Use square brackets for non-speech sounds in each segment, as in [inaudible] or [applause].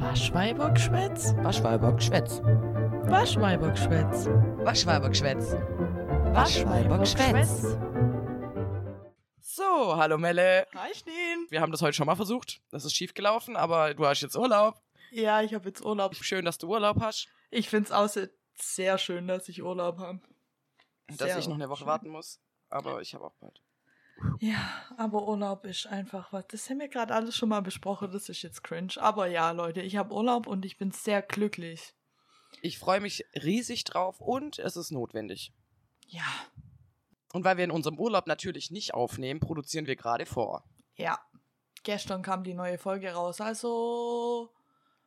Waschweibergschwätz? Waschweibergschwätz. Waschweibergschwätz. Waschweibergschwätz. Waschweibergschwätz. So, hallo Melle. Hi, Schneen. Wir haben das heute schon mal versucht. Das ist schief gelaufen, aber du hast jetzt Urlaub. Ja, ich habe jetzt Urlaub. Schön, dass du Urlaub hast. Ich finde es außer sehr schön, dass ich Urlaub habe. Dass ich noch eine Woche warten muss. Aber ich habe auch bald. Ja, aber Urlaub ist einfach was. Das haben wir gerade alles schon mal besprochen. Das ist jetzt cringe. Aber ja, Leute, ich habe Urlaub und ich bin sehr glücklich. Ich freue mich riesig drauf und es ist notwendig. Ja, Und weil wir in unserem Urlaub natürlich nicht aufnehmen, produzieren wir gerade vor. ja. Gestern kam die neue Folge raus. Also,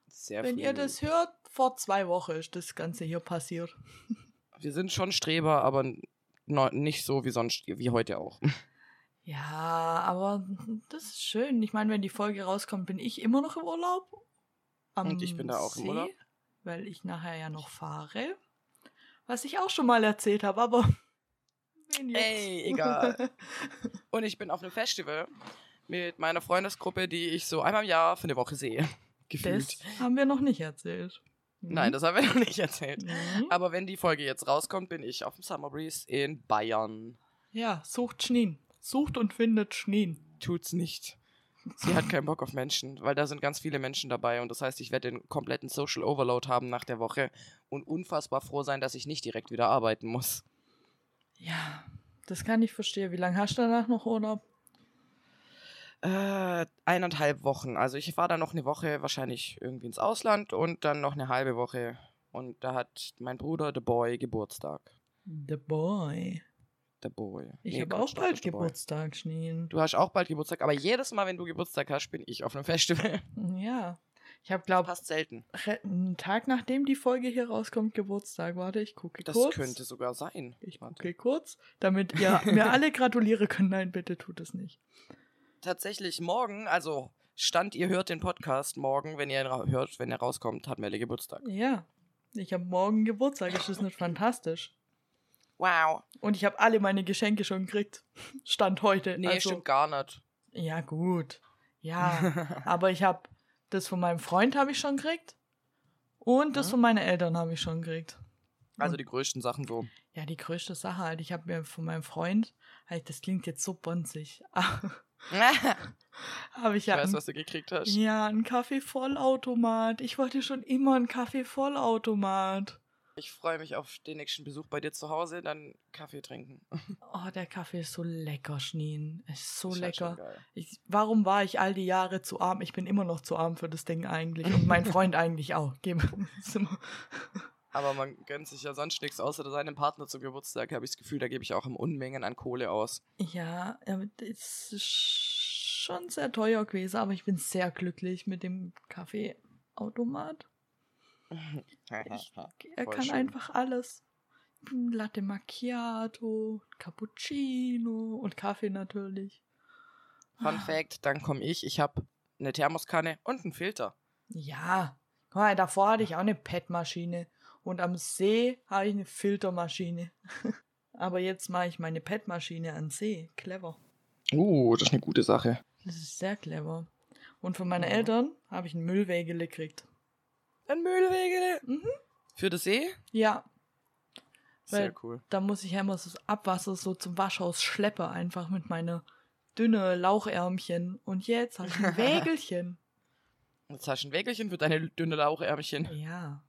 Sehr wenn früh. ihr das hört, vor zwei Wochen ist das Ganze hier passiert. [laughs] Wir sind schon Streber, aber nicht so wie sonst, wie heute auch. [laughs] Ja, aber das ist schön. Ich meine, wenn die Folge rauskommt, bin ich immer noch im Urlaub. Und ich bin da auch im See, Urlaub. Weil ich nachher ja noch fahre. Was ich auch schon mal erzählt habe, aber. Wen jetzt? Ey, egal. Und ich bin auf einem Festival mit meiner Freundesgruppe, die ich so einmal im Jahr für eine Woche sehe. Gefühlt. das haben wir noch nicht erzählt. Mhm. Nein, das haben wir noch nicht erzählt. Mhm. Aber wenn die Folge jetzt rauskommt, bin ich auf dem Summer Breeze in Bayern. Ja, sucht Schneen. Sucht und findet Schneen. Tut's nicht. Sie hat keinen Bock auf Menschen, weil da sind ganz viele Menschen dabei und das heißt, ich werde den kompletten Social Overload haben nach der Woche und unfassbar froh sein, dass ich nicht direkt wieder arbeiten muss. Ja, das kann ich verstehen. Wie lange hast du danach noch Urlaub? Äh, eineinhalb Wochen. Also ich fahre dann noch eine Woche wahrscheinlich irgendwie ins Ausland und dann noch eine halbe Woche. Und da hat mein Bruder, The Boy, Geburtstag. The Boy. The Boy. Ich Nee, habe auch bald. Geburtstag, Schneen. Du hast auch bald Geburtstag, aber jedes Mal, wenn du Geburtstag hast, bin ich auf einem [laughs] Festival. Ja. Ich habe, glaube Passt selten. einen Tag nachdem die Folge hier rauskommt, Geburtstag. Warte, ich gucke Das kurz. könnte sogar sein. Ich Warte. gucke kurz, damit ihr [laughs] mir alle gratulieren könnt. Nein, bitte tut es nicht. Tatsächlich morgen, also Stand, ihr hört den Podcast morgen, wenn ihr ihn hört, wenn er rauskommt, hat Melle Geburtstag. Ja. Ich habe morgen Geburtstag. Ist das nicht fantastisch? Wow. Und ich habe alle meine Geschenke schon gekriegt. Stand heute. Nee, also, stimmt gar nicht. Ja, gut. Ja, [laughs] aber ich habe das von meinem Freund habe ich schon gekriegt. Und das Mhm. von meinen Eltern habe ich schon gekriegt. Also die größten Sachen so. Ja, die größte Sache halt. Ich habe mir von meinem Freund, halt, das klingt jetzt so bonzig, [laughs] habe ich Ich ja, weiß, ein, was du gekriegt hast. ja einen Kaffee-Vollautomat. Ich wollte schon immer einen Kaffee-Vollautomat. Ich freue mich auf den nächsten Besuch bei dir zu Hause, dann Kaffee trinken. [laughs] Oh, der Kaffee ist so lecker, Schneen. Ist so Ist halt lecker. geil. Ich, warum war ich all die Jahre zu arm? Ich bin immer noch zu arm für das Ding eigentlich. Und mein [laughs] Freund eigentlich auch. [laughs] Aber man gönnt sich ja sonst nichts außer seinem Partner zum Geburtstag, habe ich das Gefühl, da gebe ich auch im Unmengen an Kohle aus. Ja, es ist schon sehr teuer gewesen, aber ich bin sehr glücklich mit dem Kaffeeautomat. Ich, [laughs] er Voll kann schön. einfach alles. Latte Macchiato, Cappuccino und Kaffee natürlich. Fun Fact, dann komme ich, ich habe eine Thermoskanne und einen Filter. Ja, guck mal, davor hatte ich auch eine PET-Maschine und am See habe ich eine Filtermaschine. [laughs] aber jetzt mache ich meine PET-Maschine an See. Clever. Uh, das ist eine gute Sache. Das ist sehr clever. Und von meinen Ja. Eltern habe ich einen Müllwägele gekriegt. Ein Müllwege. Mhm. Für das See? Ja, Sehr Weil- cool. da muss ich ja immer so das Abwasser so zum Waschhaus schleppen, einfach mit meiner dünne Lauchärmchen. Und jetzt habe ich ein [laughs] Wägelchen. Jetzt hast du ein Wägelchen für deine dünne Lauchärmchen. ja,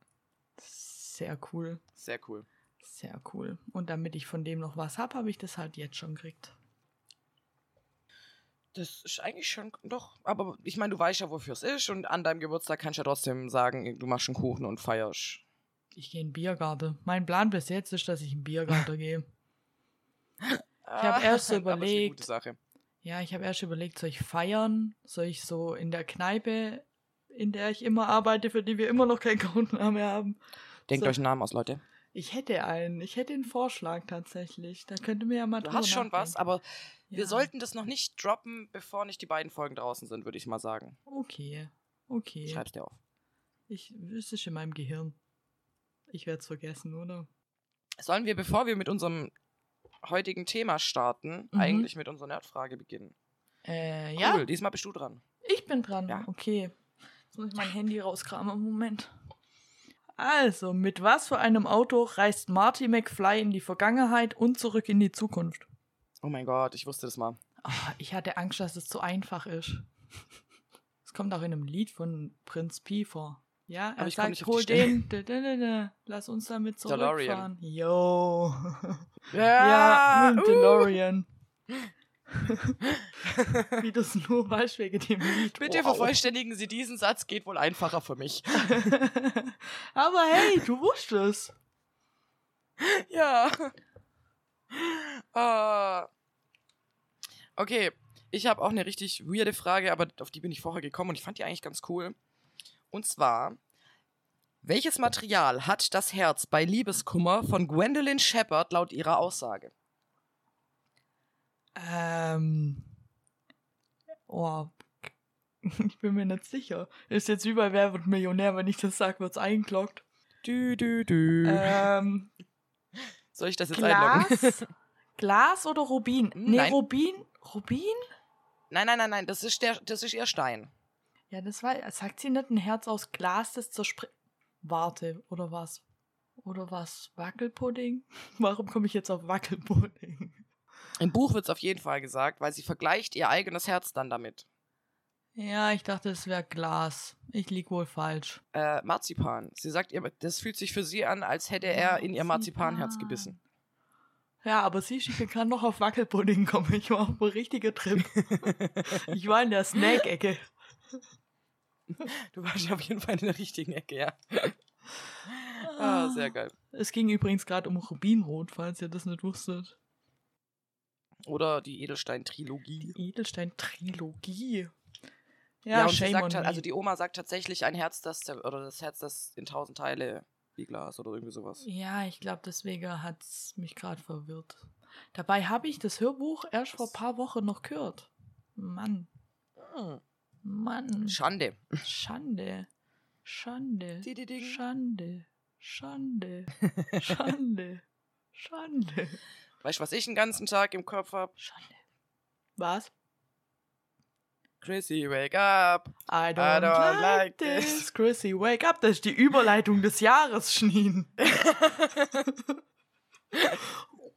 sehr cool. Sehr cool. Sehr cool. Und damit ich von dem noch was habe, habe ich das halt jetzt schon gekriegt. Das ist eigentlich schon, doch, aber ich meine, du weißt ja, wofür es ist und an deinem Geburtstag kannst du ja trotzdem sagen, du machst einen Kuchen und feierst. Ich gehe in den Biergarten. Mein Plan bis jetzt ist, dass ich in den Biergarten gehe. [laughs] hab erst so überlegt. Ja, ich habe erst überlegt, soll ich feiern? Soll ich so in der Kneipe, in der ich immer arbeite, für die wir immer noch keinen Codenamen haben? Denkt So. euch einen Namen aus, Leute. Ich hätte einen. Ich hätte einen Vorschlag tatsächlich. Da könnte mir ja mal Du hast schon was, nachdenken. aber wir Ja. sollten das noch nicht droppen, bevor nicht die beiden Folgen draußen sind, würde ich mal sagen. Okay. Okay. Schreib's dir auf. Ich, es ist in meinem Gehirn. Ich werde es vergessen, oder? Sollen wir, bevor wir mit unserem heutigen Thema starten, Mhm. eigentlich mit unserer Nerdfrage beginnen? Äh, Cool, ja. diesmal bist du dran. Ich bin dran. Ja. Okay. Jetzt muss ich mein Handy rauskramen. Moment. Also, mit was für einem Auto reist Marty McFly in die Vergangenheit und zurück in die Zukunft? Oh mein Gott, ich wusste das mal. Ah, ich hatte Angst, dass es zu einfach ist. Es kommt auch in einem Lied von Prinz Pi vor. Ja, er Aber ich komm sagt, hol den, da, da, da, lass uns damit DeLorean. zurückfahren. Yo. Ja, Ja, uh. DeLorean. Wie das nur wegen dem Lied. Bitte Wow. vervollständigen Sie diesen Satz, geht wohl einfacher für mich. [laughs] Aber hey, du wusstest. ja. Äh, okay, ich habe auch eine richtig weirde Frage, aber auf die bin ich vorher gekommen und ich fand die eigentlich ganz cool. Und zwar, welches Material hat das Herz bei Liebeskummer von Gwendolyn Shepard laut ihrer Aussage? Ähm. Oh. [laughs] Ich bin mir nicht sicher. Ist jetzt wie bei Wer wird Millionär, wenn ich das sage, wird's eingeloggt. Dü, dü, dü. Ähm, [laughs] Soll ich das jetzt einloggen? Glas? [laughs] Glas oder Rubin? Nee, Nein. Rubin? Rubin? Nein, nein, nein, nein, das ist, der, das ist ihr Stein. Ja, das war. Sagt sie nicht ein Herz aus Glas, das zerspringt. Warte, oder was? Oder was? Wackelpudding? Warum komme ich jetzt auf Wackelpudding? Im Buch wird es auf jeden Fall gesagt, weil sie vergleicht ihr eigenes Herz dann damit. Ja, ich dachte, es wäre Glas. Ich lieg wohl falsch. Äh, Marzipan. Sie sagt ihr, das fühlt sich für sie an, als hätte er in ihr Marzipanherz Marzipan. gebissen. Ja, aber ich kann noch auf Wackelpudding kommen. Ich war auf einem richtigen Trip. [laughs] ich war in der Snack-Ecke. Du warst auf jeden Fall in der richtigen Ecke, ja. ah, sehr geil. Es ging übrigens gerade um Rubinrot, falls ihr das nicht wusstet. Oder die Edelstein-Trilogie. Edelstein-Trilogie. Ja, Ja, und sie sagt halt, also die Oma sagt tatsächlich ein Herz, das oder das Herz, das in tausend Teile wie Glas oder irgendwie sowas. Ja, ich glaube, deswegen hat's mich gerade verwirrt. Dabei habe ich das Hörbuch erst vor ein paar Wochen noch gehört. Mann, Hm. Mann. Schande. Schande. Schande. Dididing. Schande. Schande. Schande. [laughs] Schande. Weißt du, was ich den ganzen Tag im Kopf hab? Schande. Was? Chrissy, wake up. I don't, I don't like like this. this. Chrissy, wake up. Das ist die Überleitung des Jahres, Schneen. [laughs]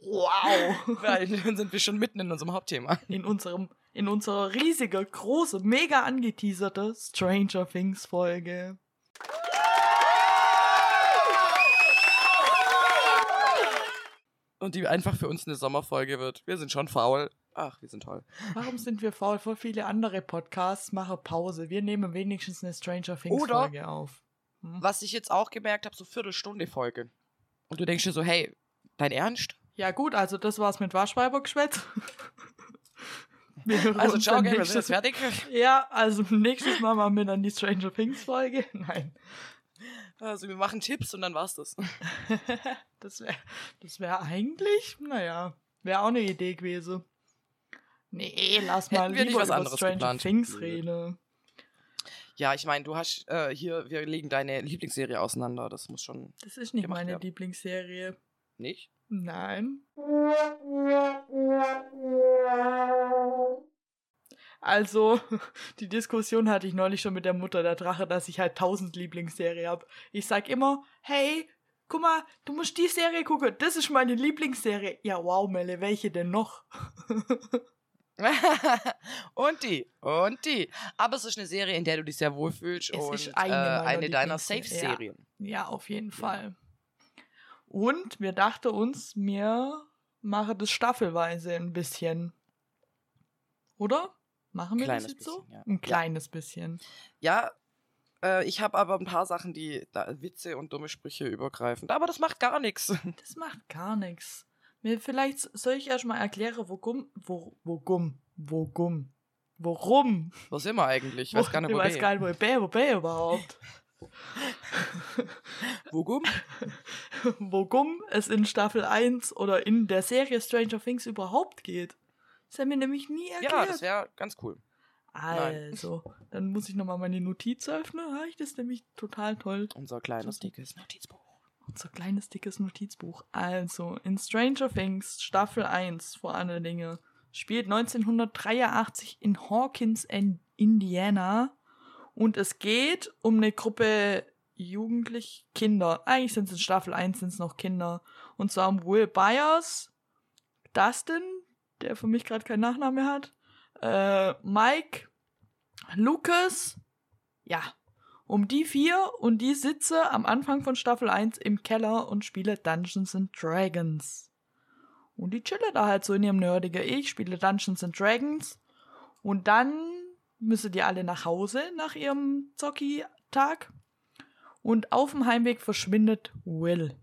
wow. Dann sind wir schon mitten in unserem Hauptthema. In unserem, in unserer riesige, große, mega angeteaserte Stranger Things Folge. Und die einfach für uns eine Sommerfolge wird. Wir sind schon faul. Ach, wir sind toll. Warum sind wir faul? Voll viele andere Podcasts machen Pause. Wir nehmen wenigstens eine Stranger Things Oder- Folge auf. Hm? Was ich jetzt auch gemerkt habe, so Viertelstunde Folge. Und du denkst dir so, hey, dein Ernst? Ja gut, also das war's mit Waschweibergeschwätz. [laughs] Also ciao, dann Game, wir sind nächstes jetzt fertig. [laughs] Ja, also nächstes Mal machen wir dann die Stranger Things Folge. [laughs] Nein. Also wir machen Tipps und dann war's das. Das wäre [laughs] das wär eigentlich, naja, wäre auch eine Idee gewesen. Nee, lass mal Hätten wir nicht lieber was über anderes Stranger geplant. Things reden. Ja, ich meine, du hast äh, hier, wir legen deine Lieblingsserie auseinander. Das muss schon Das ist nicht meine werden. Lieblingsserie. nicht. Nein. Also, [laughs] die Diskussion hatte ich neulich schon mit der Mutter der Drache, dass ich halt tausend Lieblingsserie habe. Ich sag immer, hey, guck mal, du musst die Serie gucken, das ist meine Lieblingsserie. Ja, wow, Melle, welche denn noch? [laughs] und die. Und die. Aber es ist eine Serie, in der du dich sehr wohlfühlst. Es und ist eine äh, eine deiner Safe-Serien. Ja, auf jeden Fall. Und wir dachten uns, wir machen das staffelweise ein bisschen. Oder? Machen wir Kleines das jetzt so? bisschen, ja. Ein kleines bisschen. Ja, äh, ich habe aber ein paar Sachen, die da, Witze und dumme Sprüche übergreifend. Aber das macht gar nichts. [laughs] Das macht gar nichts. Mir vielleicht soll ich erst mal erklären, worum, wo, wogum, wogum, worum. Wo sind wir eigentlich? Ich weiß gar nicht, ich wo weiß bin. gar nicht, wo ich bin, wo bin ich überhaupt. [laughs] Wogum? [laughs] Wogum es in Staffel 1 oder in der Serie Stranger Things überhaupt geht. Das hat mir nämlich nie erklärt. Ja, das wäre ganz cool. Also, dann muss ich nochmal meine Notiz öffnen. Ich das nämlich total toll. Unser kleines, dickes Notizbuch. Unser kleines, dickes Notizbuch. Also, in Stranger Things, Staffel 1, vor allen Dingen, spielt 1983 in Hawkins, in Indiana. Und es geht um eine Gruppe jugendlich Kinder. Eigentlich sind es in Staffel 1 sind es noch Kinder. Und zwar um Will Byers, Dustin, der für mich gerade keinen Nachname hat, äh, Mike, Lucas, ja, um die vier und die sitze am Anfang von Staffel 1 im Keller und spiele Dungeons and Dragons. Und die chille da halt so in ihrem nerdigen Ich, spiele Dungeons and Dragons. Und dann müssen die alle nach Hause nach ihrem Zocki-Tag. Und auf dem Heimweg verschwindet Will.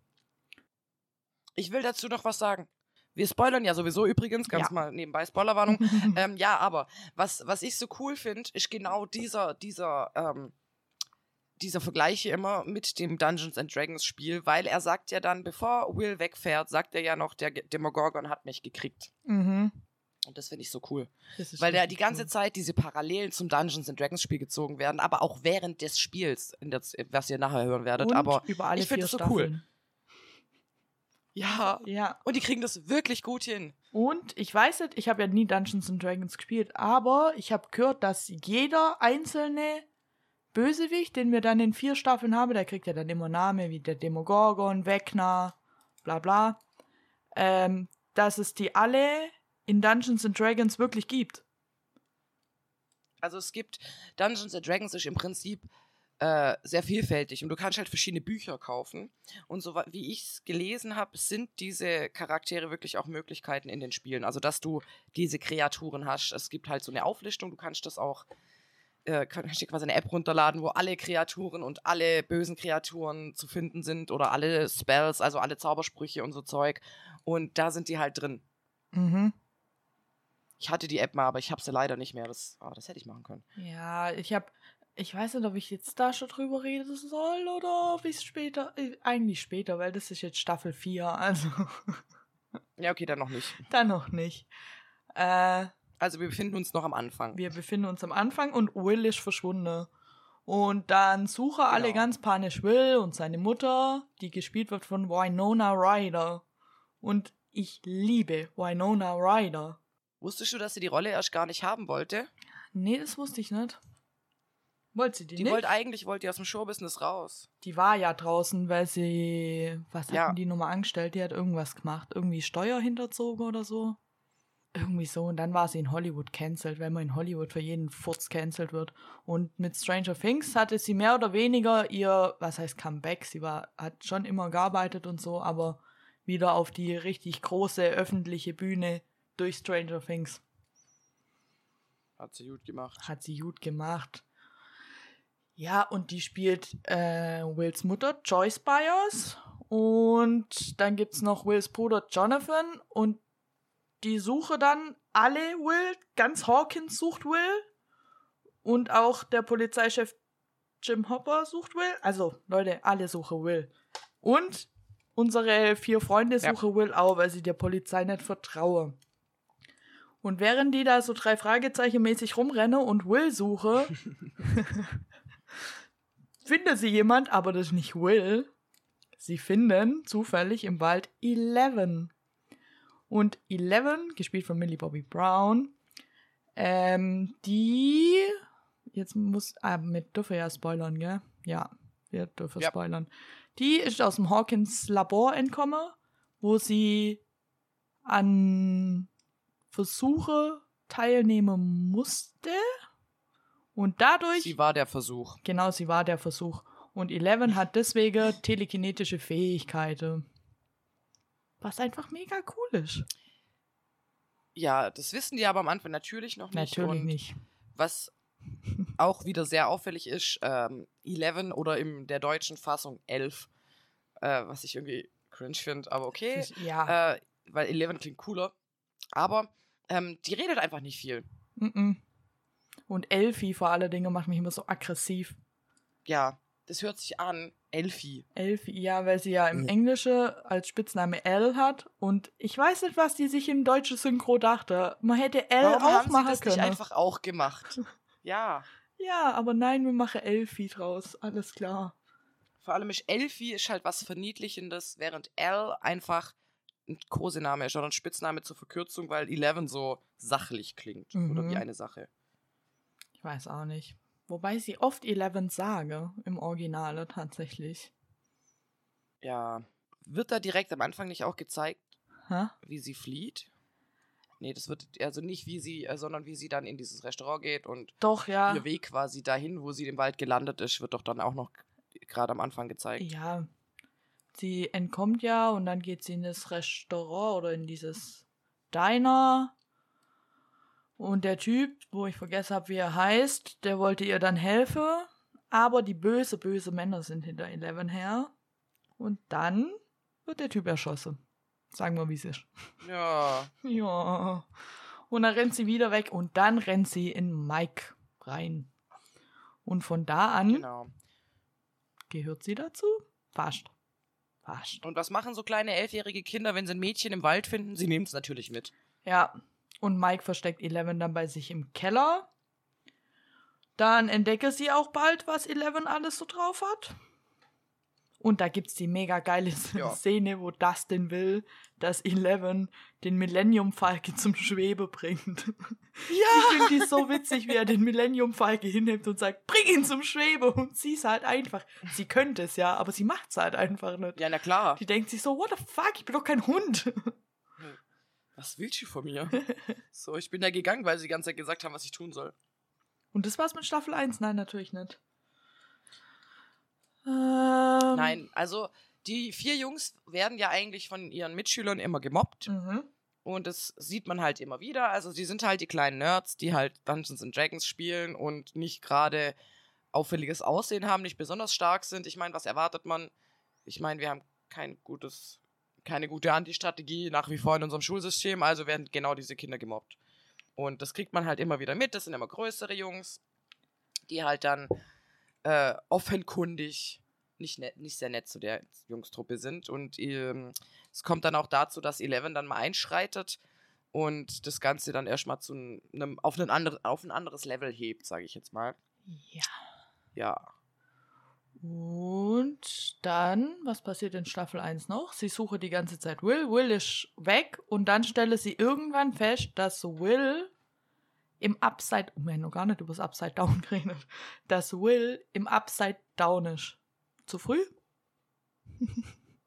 Ich will dazu noch was sagen. Wir spoilern ja sowieso übrigens, ganz Ja. mal nebenbei Spoilerwarnung. [laughs] ähm, ja, aber was, was ich so cool finde, ist genau dieser, dieser, ähm, dieser Vergleich hier immer mit dem Dungeons and Dragons Spiel, weil er sagt ja dann, bevor Will wegfährt, sagt er ja noch, der Demogorgon hat mich gekriegt. Mhm. Und das finde ich so cool. Das Weil da die ganze cool. Zeit diese Parallelen zum Dungeons and Dragons Spiel gezogen werden, aber auch während des Spiels, der, was ihr nachher hören werdet. Und aber ich find vier das so Staffeln. cool. Ja, Ja. und die kriegen das wirklich gut hin. Und ich weiß nicht, ich habe ja nie Dungeons and Dragons gespielt, aber ich habe gehört, dass jeder einzelne Bösewicht, den wir dann in vier Staffeln haben, der kriegt ja dann immer Name wie der Demogorgon, Vecna, bla bla, ähm, dass es die alle in Dungeons and Dragons wirklich gibt. Also es gibt Dungeons and Dragons ist im Prinzip äh, sehr vielfältig und du kannst halt verschiedene Bücher kaufen. Und so wie ich es gelesen habe, sind diese Charaktere wirklich auch Möglichkeiten in den Spielen. Also dass du diese Kreaturen hast. Es gibt halt so eine Auflistung, du kannst das auch äh, kannst dir quasi eine App runterladen, wo alle Kreaturen und alle bösen Kreaturen zu finden sind oder alle Spells, also alle Zaubersprüche und so Zeug. Und da sind die halt drin. Mhm. Ich hatte die App mal, aber ich habe sie leider nicht mehr. Das, aber das hätte ich machen können. Ja, ich habe, ich weiß nicht, ob ich jetzt da schon drüber reden soll oder ob ich es später, äh, eigentlich später, weil das ist jetzt Staffel 4, also [laughs] Ja, okay, dann noch nicht. dann noch nicht. Äh, Also wir befinden uns noch am Anfang. Wir befinden uns am Anfang und Will ist verschwunden. Und dann suchen alle Genau. ganz panisch Will und seine Mutter, die gespielt wird von Winona Ryder. Und ich liebe Winona Ryder. Wusstest du, dass sie die Rolle erst gar nicht haben wollte? Nee, das wusste ich nicht. Wollte sie die, Die nicht? wollte eigentlich wollte die aus dem Showbusiness raus. die war ja draußen, weil sie. Was hat Ja. denn die Nummer angestellt? Die hat irgendwas gemacht. Irgendwie Steuer hinterzogen oder so. Irgendwie so. Und dann war sie in Hollywood cancelled, weil man in Hollywood für jeden Furz cancelled wird. Und mit Stranger Things hatte sie mehr oder weniger ihr, was heißt Comeback? Sie war, hat schon immer gearbeitet und so, aber wieder auf die richtig große öffentliche Bühne durch Stranger Things. Hat sie gut gemacht. Hat sie gut gemacht. Ja, und die spielt äh, Wills Mutter, Joyce Byers. Und dann gibt es noch Wills Bruder Jonathan. Und die suche dann alle Will. Ganz Hawkins sucht Will. Und auch der Polizeichef Jim Hopper sucht Will. Also, Leute, alle suchen Will. Und unsere vier Freunde Ja. suchen Will auch, weil sie der Polizei nicht vertrauen. Und während die da so drei Fragezeichen mäßig rumrennen und Will suche, [laughs] findet sie jemand, aber das nicht Will. Sie finden zufällig im Wald Eleven. Und Eleven, gespielt von Millie Bobby Brown, ähm, die, jetzt muss, ah, mit dürfen ja spoilern, gell? Ja, wir dürfen Ja. spoilern. Die ist aus dem Hawkins Labor entkommen, wo sie an Versuche teilnehmen musste. Und dadurch, Sie war der Versuch. genau, sie war der Versuch. Und Eleven hat deswegen telekinetische Fähigkeiten. Was einfach mega cool ist. Ja, das wissen die aber am Anfang natürlich noch nicht. Natürlich und nicht. Was auch wieder sehr auffällig ist, ähm, 11 oder in der deutschen Fassung 11, äh, was ich irgendwie cringe finde, aber okay. Ja. Äh, weil 11 klingt cooler. Aber ähm, die redet einfach nicht viel. mm-mm. Und Elfie vor allen Dingen macht mich immer so aggressiv. Ja, das hört sich an. Elfie. Elfie, ja, weil sie ja im Mhm. Englischen als Spitzname L hat. Und ich weiß nicht, was die sich im deutschen Synchro dachte. Man hätte L Warum auch haben sie machen das können. nicht einfach auch gemacht? [laughs] ja. Ja, aber nein, wir machen Elfie draus. Alles klar. Vor allem ist Elfie ist halt was Verniedlichendes, während L einfach ein Kosename ist oder ein Spitzname zur Verkürzung, weil 11 so sachlich klingt. Oder Mhm. wie eine Sache. Ich weiß auch nicht. Wobei sie oft Eleven sage im Originale tatsächlich. Ja. Wird da direkt am Anfang nicht auch gezeigt, Hä? wie sie flieht? Nee, das wird also nicht wie sie, äh, sondern wie sie dann in dieses Restaurant geht und Doch, ja. ihr Weg quasi dahin, wo sie im Wald gelandet ist, wird doch dann auch noch gerade am Anfang gezeigt. Ja. Sie entkommt ja und dann geht sie in das Restaurant oder in dieses Diner. Und der Typ, wo ich vergessen habe, wie er heißt, der wollte ihr dann helfen. Aber die böse, böse Männer sind hinter Eleven her. Und dann wird der Typ erschossen. Sagen wir, wie es ist. Ja. [laughs] Ja. Und dann rennt sie wieder weg und dann rennt sie in Mike rein. Und von da an Genau. gehört sie dazu? Fast. Fast. Und was machen so kleine elfjährige Kinder, wenn sie ein Mädchen im Wald finden? Sie nehmen es natürlich mit. Ja. Und Mike versteckt Eleven dann bei sich im Keller. Dann entdecke sie auch bald, was Eleven alles so drauf hat. Und da gibt's die mega geile [laughs] Ja. Szene, wo Dustin will, dass Eleven den Millennium Falke zum Schwebe bringt. [laughs] Ich finde die so witzig, wie er den Millennium Falke hinnimmt und sagt, bring ihn zum Schwebe. Und sie ist halt einfach. Sie könnte es ja, aber sie macht's halt einfach nicht. Ja, na klar. Die denkt sich so, what the fuck, ich bin doch kein Hund. [laughs] Was will sie von mir? [laughs] so, ich bin da gegangen, weil sie die ganze Zeit gesagt haben, was ich tun soll. Und das war's mit Staffel 1? Nein, natürlich nicht. Ähm, Nein, also die vier Jungs werden ja eigentlich von ihren Mitschülern immer gemobbt. Mhm. Und das sieht man halt immer wieder. Also sie sind halt die kleinen Nerds, die halt Dungeons and Dragons spielen und nicht gerade auffälliges Aussehen haben, nicht besonders stark sind. Ich meine, was erwartet man? Ich meine, wir haben kein gutes, keine gute Anti-Strategie nach wie vor in unserem Schulsystem, also werden genau diese Kinder gemobbt. Und das kriegt man halt immer wieder mit. Das sind immer größere Jungs, die halt dann äh, offenkundig nicht, nett, nicht sehr nett zu der Jungstruppe sind. Und ähm, es kommt dann auch dazu, dass Eleven dann mal einschreitet und das Ganze dann erstmal zu einem, auf, einen andere, auf ein anderes Level hebt, sage ich jetzt mal. Ja. Ja. Und dann, was passiert in Staffel 1 noch? Sie suche die ganze Zeit Will. Will ist weg und dann stelle sie irgendwann fest, dass Will im Upside, oh, haben noch gar nicht über das Upside Down [laughs] geredet, dass Will im Upside Down ist. Zu früh?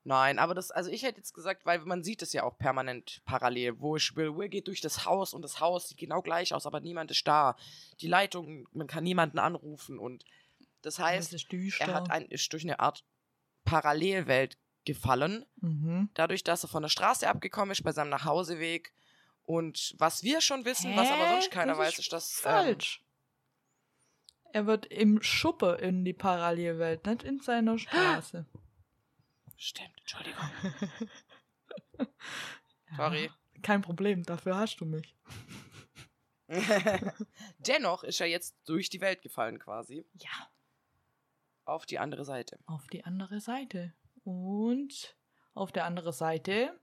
Nein, aber das, also ich hätte jetzt gesagt, weil man sieht es ja auch permanent parallel. Wo ich will, Will geht durch das Haus und das Haus sieht genau gleich aus, aber niemand ist da. Die Leitung, man kann niemanden anrufen und das heißt, düster. er hat ein, ist durch eine Art Parallelwelt gefallen, mhm. dadurch, dass er von der Straße abgekommen ist bei seinem Nachhauseweg. Und was wir schon wissen, was aber sonst Hä? keiner Das weiß, ist, dass ähm, falsch. er wird im Schuppe in die Parallelwelt, nicht in seiner [gasps] Straße. stimmt, Entschuldigung. [laughs] Sorry. Kein Problem, dafür hast du mich. [laughs] Dennoch ist er jetzt durch die Welt gefallen quasi. Ja. Auf die andere Seite. Auf die andere Seite. Und auf der anderen Seite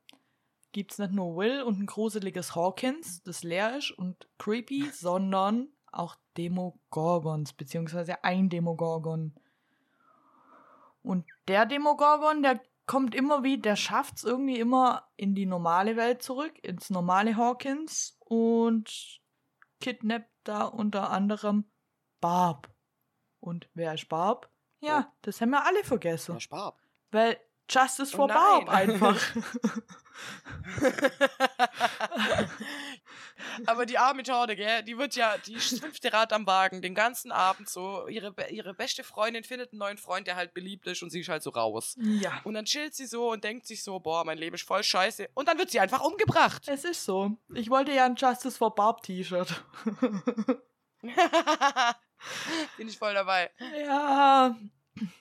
gibt es nicht nur Will und ein gruseliges Hawkins, das leer ist und creepy, [laughs] sondern auch Demogorgons, beziehungsweise ein Demogorgon. Und der Demogorgon, der kommt immer wie, der schafft es irgendwie immer in die normale Welt zurück, ins normale Hawkins und kidnappt da unter anderem Barb. Und wer ist Barb? Ja, Oh. das haben wir alle vergessen. Der Sparb. Weil Justice Oh for nein. Barb einfach. [laughs] Aber die arme Torde, gell, die wird ja, die fünfte Rad am Wagen, den ganzen Abend so. Ihre, ihre beste Freundin findet einen neuen Freund, der halt beliebt ist und sie ist halt so raus. ja. Und dann chillt sie so und denkt sich so, boah, mein Leben ist voll scheiße. Und dann wird sie einfach umgebracht. Es ist so. Ich wollte ja ein Justice for Barb T-Shirt. [laughs] [laughs] Bin ich voll dabei. ja.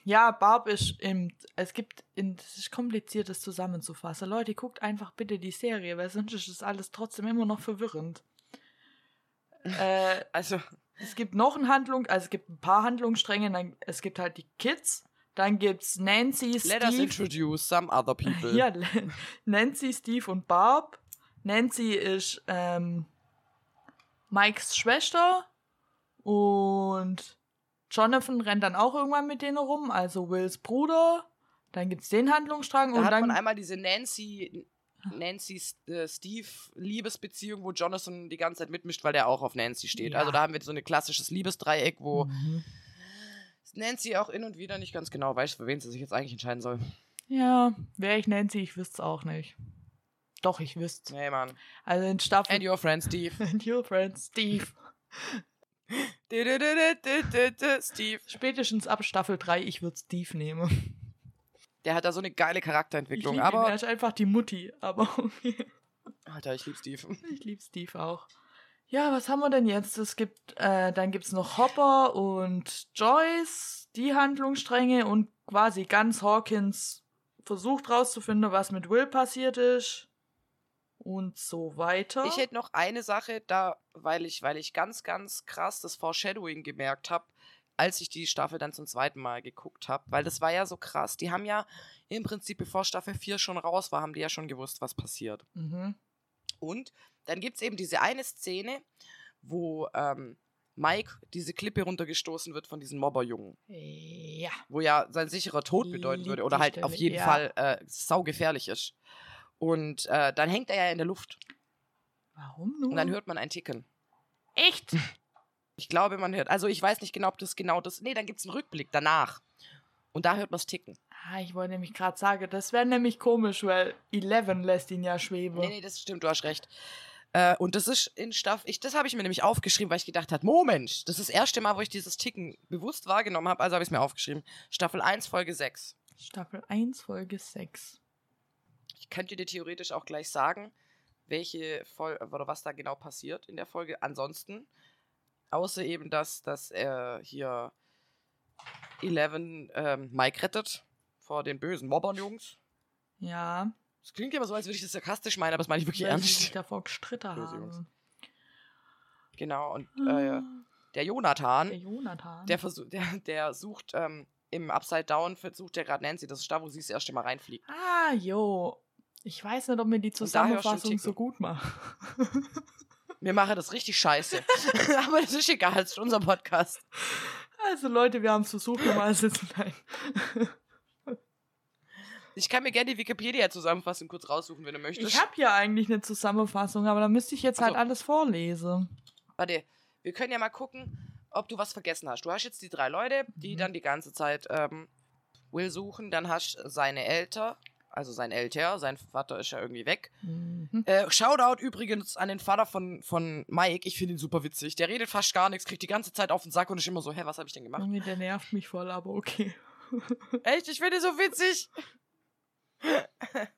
Ja, Barb ist im. Es gibt. In, das ist kompliziert, das zusammenzufassen. Leute, guckt einfach bitte die Serie, weil sonst ist das alles trotzdem immer noch verwirrend. äh, [laughs] Also, es gibt noch eine Handlung, also es gibt ein paar Handlungsstränge. Dann, es gibt halt die Kids. Dann gibt's Nancy, let us Steve. introduce some other people. Ja, [laughs] Nancy, Steve und Barb. Nancy ist ähm, Mikes Schwester und Jonathan rennt dann auch irgendwann mit denen rum, also Wills Bruder. Dann gibt's den Handlungsstrang Da und hat dann man einmal diese Nancy Nancy's äh, Steve-Liebesbeziehung, wo Jonathan die ganze Zeit mitmischt, weil der auch auf Nancy steht. Ja. Also da haben wir so ein klassisches Liebesdreieck, wo Mhm. Nancy auch in und wieder nicht ganz genau weiß, für wen sie sich jetzt eigentlich entscheiden soll. Ja, wäre ich Nancy, ich wüsste es auch nicht. Doch, ich wüsste Nee, Mann. Also in Staffel. And your friend Steve. [laughs] And your friend Steve. Steve. Spätestens ab Staffel 3, ich würde Steve nehmen. Der hat da so eine geile Charakterentwicklung. ihn, er Aber. ist einfach die Mutti. Aber [laughs] okay. Alter, ich lieb Steve. Ich liebe Steve auch. Ja, was haben wir denn jetzt? Es gibt, äh, dann gibt's noch Hopper und Joyce, die Handlungsstränge und quasi ganz Hawkins versucht rauszufinden, was mit Will passiert ist. Und so weiter. Ich hätte noch eine Sache da, weil ich, weil ich ganz, ganz krass das Foreshadowing gemerkt habe, als ich die Staffel dann zum zweiten Mal geguckt habe. Weil das war ja so krass. Die haben ja im Prinzip, bevor Staffel 4 schon raus war, haben die ja schon gewusst, was passiert. mhm. Und dann gibt es eben diese eine Szene, wo ähm, Mike diese Klippe runtergestoßen wird von diesen Mobberjungen. Ja. Wo ja sein sicherer Tod bedeuten Lieb würde oder halt Stelle, auf jeden ja. Fall äh, saugefährlich ist. Und äh, dann hängt er ja in der Luft. Warum nur? Und dann hört man ein Ticken. Echt? [laughs] Ich glaube, man hört. Also ich weiß nicht genau, ob das genau das. Nee, dann gibt es einen Rückblick danach. Und da hört man es ticken. Ah, ich wollte nämlich gerade sagen, das wäre nämlich komisch, weil Eleven lässt ihn ja schweben. Nee, nee, das stimmt, du hast recht. Äh, und das ist in Staffel. Ich, das habe ich mir nämlich aufgeschrieben, weil ich gedacht habe, Moment, das ist das erste Mal, wo ich dieses Ticken bewusst wahrgenommen habe, also habe ich es mir aufgeschrieben. Staffel 1, Folge 6. Staffel 1, Folge 6. Ich könnte dir theoretisch auch gleich sagen, welche Folge oder was da genau passiert in der Folge. Ansonsten, außer eben, dass, dass er hier Eleven ähm, Mike rettet vor den bösen Mobbern, Jungs. Ja. Das klingt immer so, als würde ich das sarkastisch meinen, aber das meine ich wirklich weil ernst. davor gestritten haben. Genau, und Ah, äh, der Jonathan, der Jonathan. der, versuch, der, der sucht ähm, im Upside Down, versucht der gerade Nancy, das ist da, wo sie das erste Mal reinfliegt. ah, jo. Ich weiß nicht, ob mir die Zusammenfassung so gut macht. [laughs] Wir machen das richtig scheiße. [laughs] aber das ist egal, das ist unser Podcast. Also Leute, wir haben es versucht, normal sitzen. Nein. [laughs] Ich kann mir gerne die Wikipedia-Zusammenfassung kurz raussuchen, wenn du möchtest. Ich habe ja eigentlich eine Zusammenfassung, aber da müsste ich jetzt Ach halt so. alles vorlesen. Warte, wir können ja mal gucken, ob du was vergessen hast. Du hast jetzt die drei Leute, die Mhm. dann die ganze Zeit ähm, Will suchen. Dann hast du seine Eltern, also sein Älter, sein Vater ist ja irgendwie weg. Mhm. Äh, Shoutout übrigens an den Vater von, von Mike. Ich finde ihn super witzig. Der redet fast gar nichts, kriegt die ganze Zeit auf den Sack und ist immer so, hä, was habe ich denn gemacht? Der nervt mich voll, aber okay. [laughs] Echt, ich finde ihn so witzig. [laughs]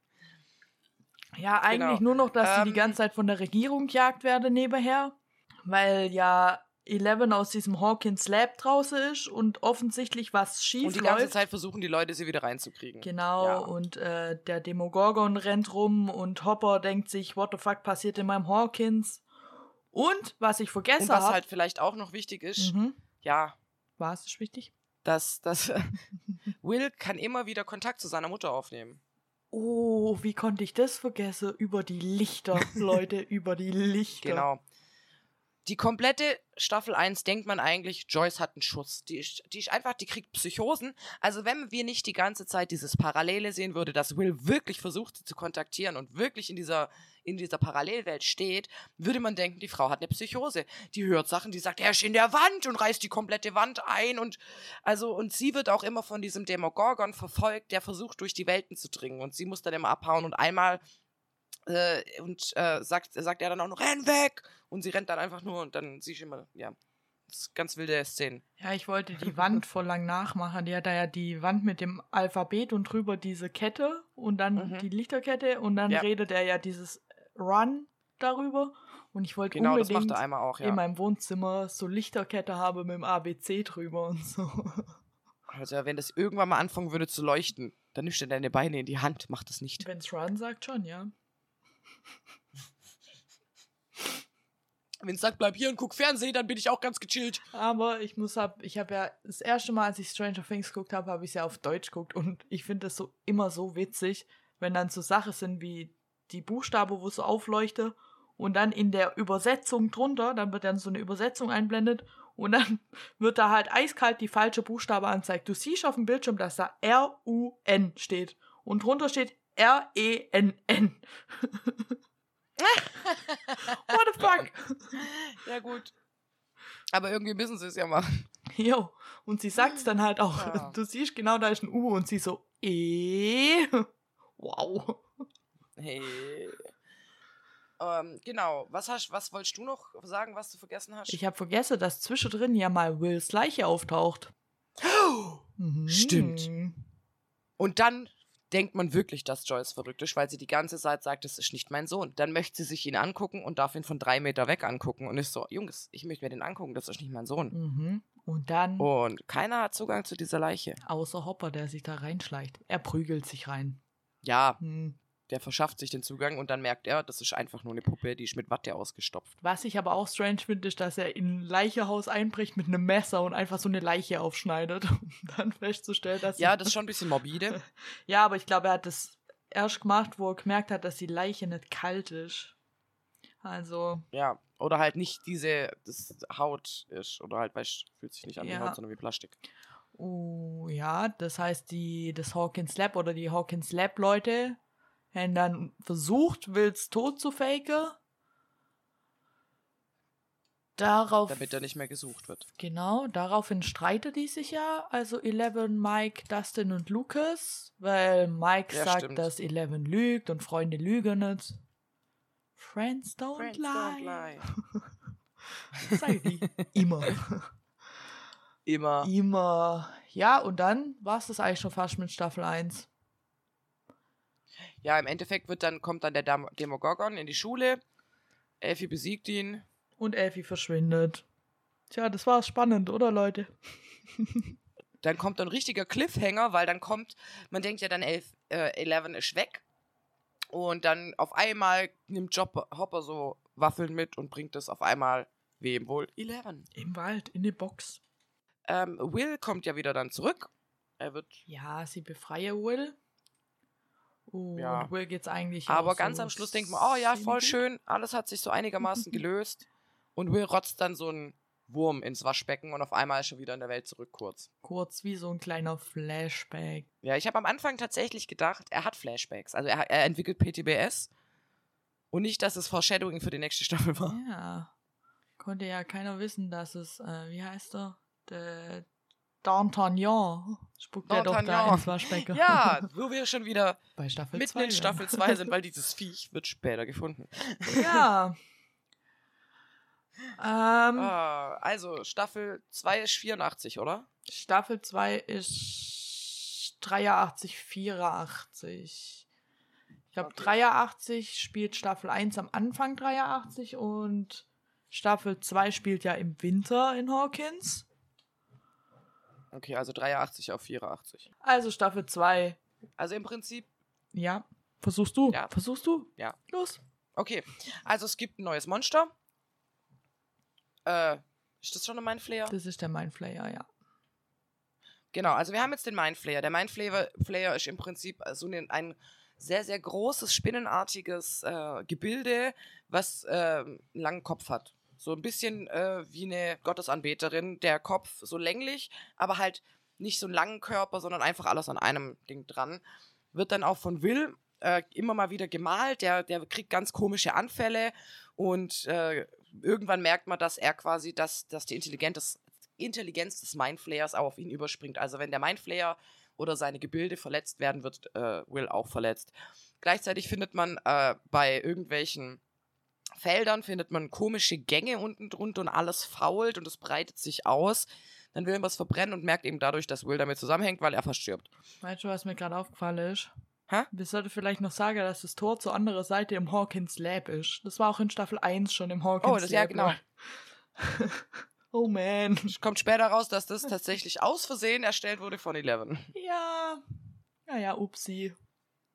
Ja, eigentlich Genau. nur noch, dass sie die Ähm, ganze Zeit von der Regierung gejagt werden nebenher, weil ja Eleven aus diesem Hawkins Lab draußen ist und offensichtlich was schief Und die läuft. ganze Zeit versuchen die Leute, sie wieder reinzukriegen. Genau, Ja. und äh, der Demogorgon rennt rum und Hopper denkt sich, what the fuck passiert in meinem Hawkins? Und, was ich vergessen Und was habe, halt vielleicht auch noch wichtig ist, mhm. ja, war es ist wichtig? dass, dass [laughs] Will kann immer wieder Kontakt zu seiner Mutter aufnehmen. Oh, wie konnte ich das vergessen? Über die Lichter, [laughs] Leute, über die Lichter. Genau. Die komplette Staffel 1 denkt man eigentlich, Joyce hat einen Schuss. Die ist, die ist einfach, die kriegt Psychosen. Also wenn wir nicht die ganze Zeit dieses Parallele sehen würde, dass Will wirklich versucht, sie zu kontaktieren und wirklich in dieser, in dieser Parallelwelt steht, würde man denken, die Frau hat eine Psychose. Die hört Sachen, die sagt, er ist in der Wand und reißt die komplette Wand ein und also und sie wird auch immer von diesem Demogorgon verfolgt, der versucht durch die Welten zu dringen und sie muss dann immer abhauen und einmal äh, und äh, sagt, sagt er dann auch noch, renn weg! Und sie rennt dann einfach nur und dann siehst du immer, ja, das ist ganz wilde Szenen. Ja, ich wollte [laughs] die Wand voll lang nachmachen. Die hat da ja die Wand mit dem Alphabet und drüber diese Kette und dann Mhm. die Lichterkette und dann Ja. redet er ja dieses Run darüber. Und ich wollte Genau, unbedingt auch, in ja. meinem Wohnzimmer so Lichterkette habe mit dem ABC drüber und so. [laughs] Also wenn das irgendwann mal anfangen würde zu leuchten, dann nimmst du deine Beine in die Hand, mach das nicht. Wenn's Run sagt schon, ja. Wenn es sagt, bleib hier und guck Fernsehen, dann bin ich auch ganz gechillt. Aber ich muss hab, ich habe ja das erste Mal, als ich Stranger Things geguckt habe, habe ich es ja auf Deutsch geguckt und ich finde das so immer so witzig, wenn dann so Sachen sind wie die Buchstabe, wo es so aufleuchtet und dann in der Übersetzung drunter, dann wird dann so eine Übersetzung einblendet und dann [laughs] wird da halt eiskalt die falsche Buchstabe anzeigt. Du siehst auf dem Bildschirm, dass da R-U-N steht und drunter steht R-E-N-N. [laughs] What the fuck? Ja, gut. Aber irgendwie müssen sie es ja machen. Jo, und sie sagt's dann halt auch. Ja. Du siehst genau, da ist ein U und sie so, E. Wow. Hey. Ähm, genau. Was hast, was wolltest du noch sagen, was du vergessen hast? Ich habe vergessen, dass zwischendrin ja mal Wills Leiche auftaucht. [gasps] Mhm. Stimmt. Und dann denkt man wirklich, dass Joyce verrückt ist, weil sie die ganze Zeit sagt, das ist nicht mein Sohn. Dann möchte sie sich ihn angucken und darf ihn von drei Meter weg angucken und ist so, Jungs, ich möchte mir den angucken, das ist nicht mein Sohn. Mhm. Und dann, Und keiner hat Zugang zu dieser Leiche. außer Hopper, der sich da reinschleicht. Er prügelt sich rein. Ja, Hm. Der verschafft sich den Zugang und dann merkt er, das ist einfach nur eine Puppe, die ist mit Watte ausgestopft. Was ich aber auch strange finde, ist, dass er in ein Leichehaus einbricht mit einem Messer und einfach so eine Leiche aufschneidet. [laughs] Um dann festzustellen, dass Ja, das ist schon ein bisschen morbide. [laughs] Ja, aber ich glaube, er hat das erst gemacht, wo er gemerkt hat, dass die Leiche nicht kalt ist. Also, Ja, oder halt nicht diese das Haut ist. Oder halt, weißt fühlt sich nicht an wie Ja. Haut, sondern wie Plastik. oh, ja, das heißt, die, das Hawkins Lab oder die Hawkins Lab Haben dann versucht, Wills Tod zu faken. Darauf. Damit er nicht mehr gesucht wird. Genau, daraufhin streiten die sich ja, also Eleven, Mike, Dustin und Lucas, weil Mike Ja, sagt, stimmt. dass Eleven lügt und Freunde lügen nicht. Friends don't Friends lie. don't lie. [laughs] Die. Immer. Immer. Immer. Ja, und dann war es das eigentlich schon fast mit Staffel 1. Ja, im Endeffekt wird dann, kommt dann der Dam Demogorgon in die Schule. Elfie besiegt ihn. Und Elfie verschwindet. Tja, das war spannend, oder Leute? [laughs] Dann kommt ein richtiger Cliffhanger, weil dann kommt, man denkt ja dann, Elf, äh, Eleven ist weg. Und dann auf einmal nimmt Job Hopper so Waffeln mit und bringt es auf einmal wem wohl? Eleven. Im Wald, in die Box. Ähm, Will kommt ja wieder dann zurück. Er wird Ja, sie befreie Will. Und Ja. Will geht's eigentlich Aber auch ganz so am Schluss denkt man, oh ja, voll schön, alles hat sich so einigermaßen [laughs] gelöst. Und Will rotzt dann so einen Wurm ins Waschbecken und auf einmal ist er wieder in der Welt zurück kurz. Kurz wie so ein kleiner Flashback. Ja, ich habe am Anfang tatsächlich gedacht, er hat Flashbacks. Also er, er entwickelt PTBS. Und nicht, dass es Foreshadowing für die nächste Staffel war. Ja. Konnte ja keiner wissen, dass es, äh, wie heißt er? Der D'Artagnan. Spuckt er doch da ins Waschbecken. Ja, [laughs] wo wir schon wieder Bei Staffel mitten 2. in Staffel 2 sind, weil dieses Viech wird später gefunden. Ja. ähm, Ah, also Staffel 2 ist 84, oder? Staffel 2 ist 83, 84. Ich glaube, Okay. 83 spielt Staffel 1 am Anfang 83 und Staffel 2 spielt ja im Winter in Hawkins. Okay, also 83 auf 84. Also Staffel 2, Also im Prinzip, ja. Versuchst du? Ja. Versuchst du? Ja. Los. okay. Also es gibt ein neues Monster. Äh, ist das schon ein Mindflayer? Das ist der Mindflayer, ja. Genau, also wir haben jetzt den Mindflayer. Der Mindflayer Flayer ist im Prinzip so ein, ein sehr, sehr großes, spinnenartiges äh, Gebilde, was äh, einen langen Kopf hat. So ein bisschen äh, wie eine Gottesanbeterin. Der Kopf so länglich, aber halt nicht so einen langen Körper, sondern einfach alles an einem Ding dran. Wird dann auch von Will äh, immer mal wieder gemalt. Der, der kriegt ganz komische Anfälle und äh, irgendwann merkt man, dass er quasi, dass, dass die Intelligenz des, Intelligenz des Mindflayers auch auf ihn überspringt. Also wenn der Mindflayer oder seine Gebilde verletzt werden, wird äh, Will auch verletzt. Gleichzeitig findet man äh, bei irgendwelchen Feldern findet man komische Gänge unten drunter und alles fault und es breitet sich aus. Dann will man es verbrennen und merkt eben dadurch, dass Will damit zusammenhängt, weil er verstirbt. Weißt du, was mir gerade aufgefallen ist? Hä? Wir sollten vielleicht noch sagen, dass das Tor zur anderen Seite im Hawkins Lab ist. Das war auch in Staffel 1 schon im Hawkins Oh, das ja Lab. genau. [laughs] oh man. Es kommt später raus, dass das tatsächlich aus Versehen erstellt wurde von Eleven. Ja. Ja, ja, upsi.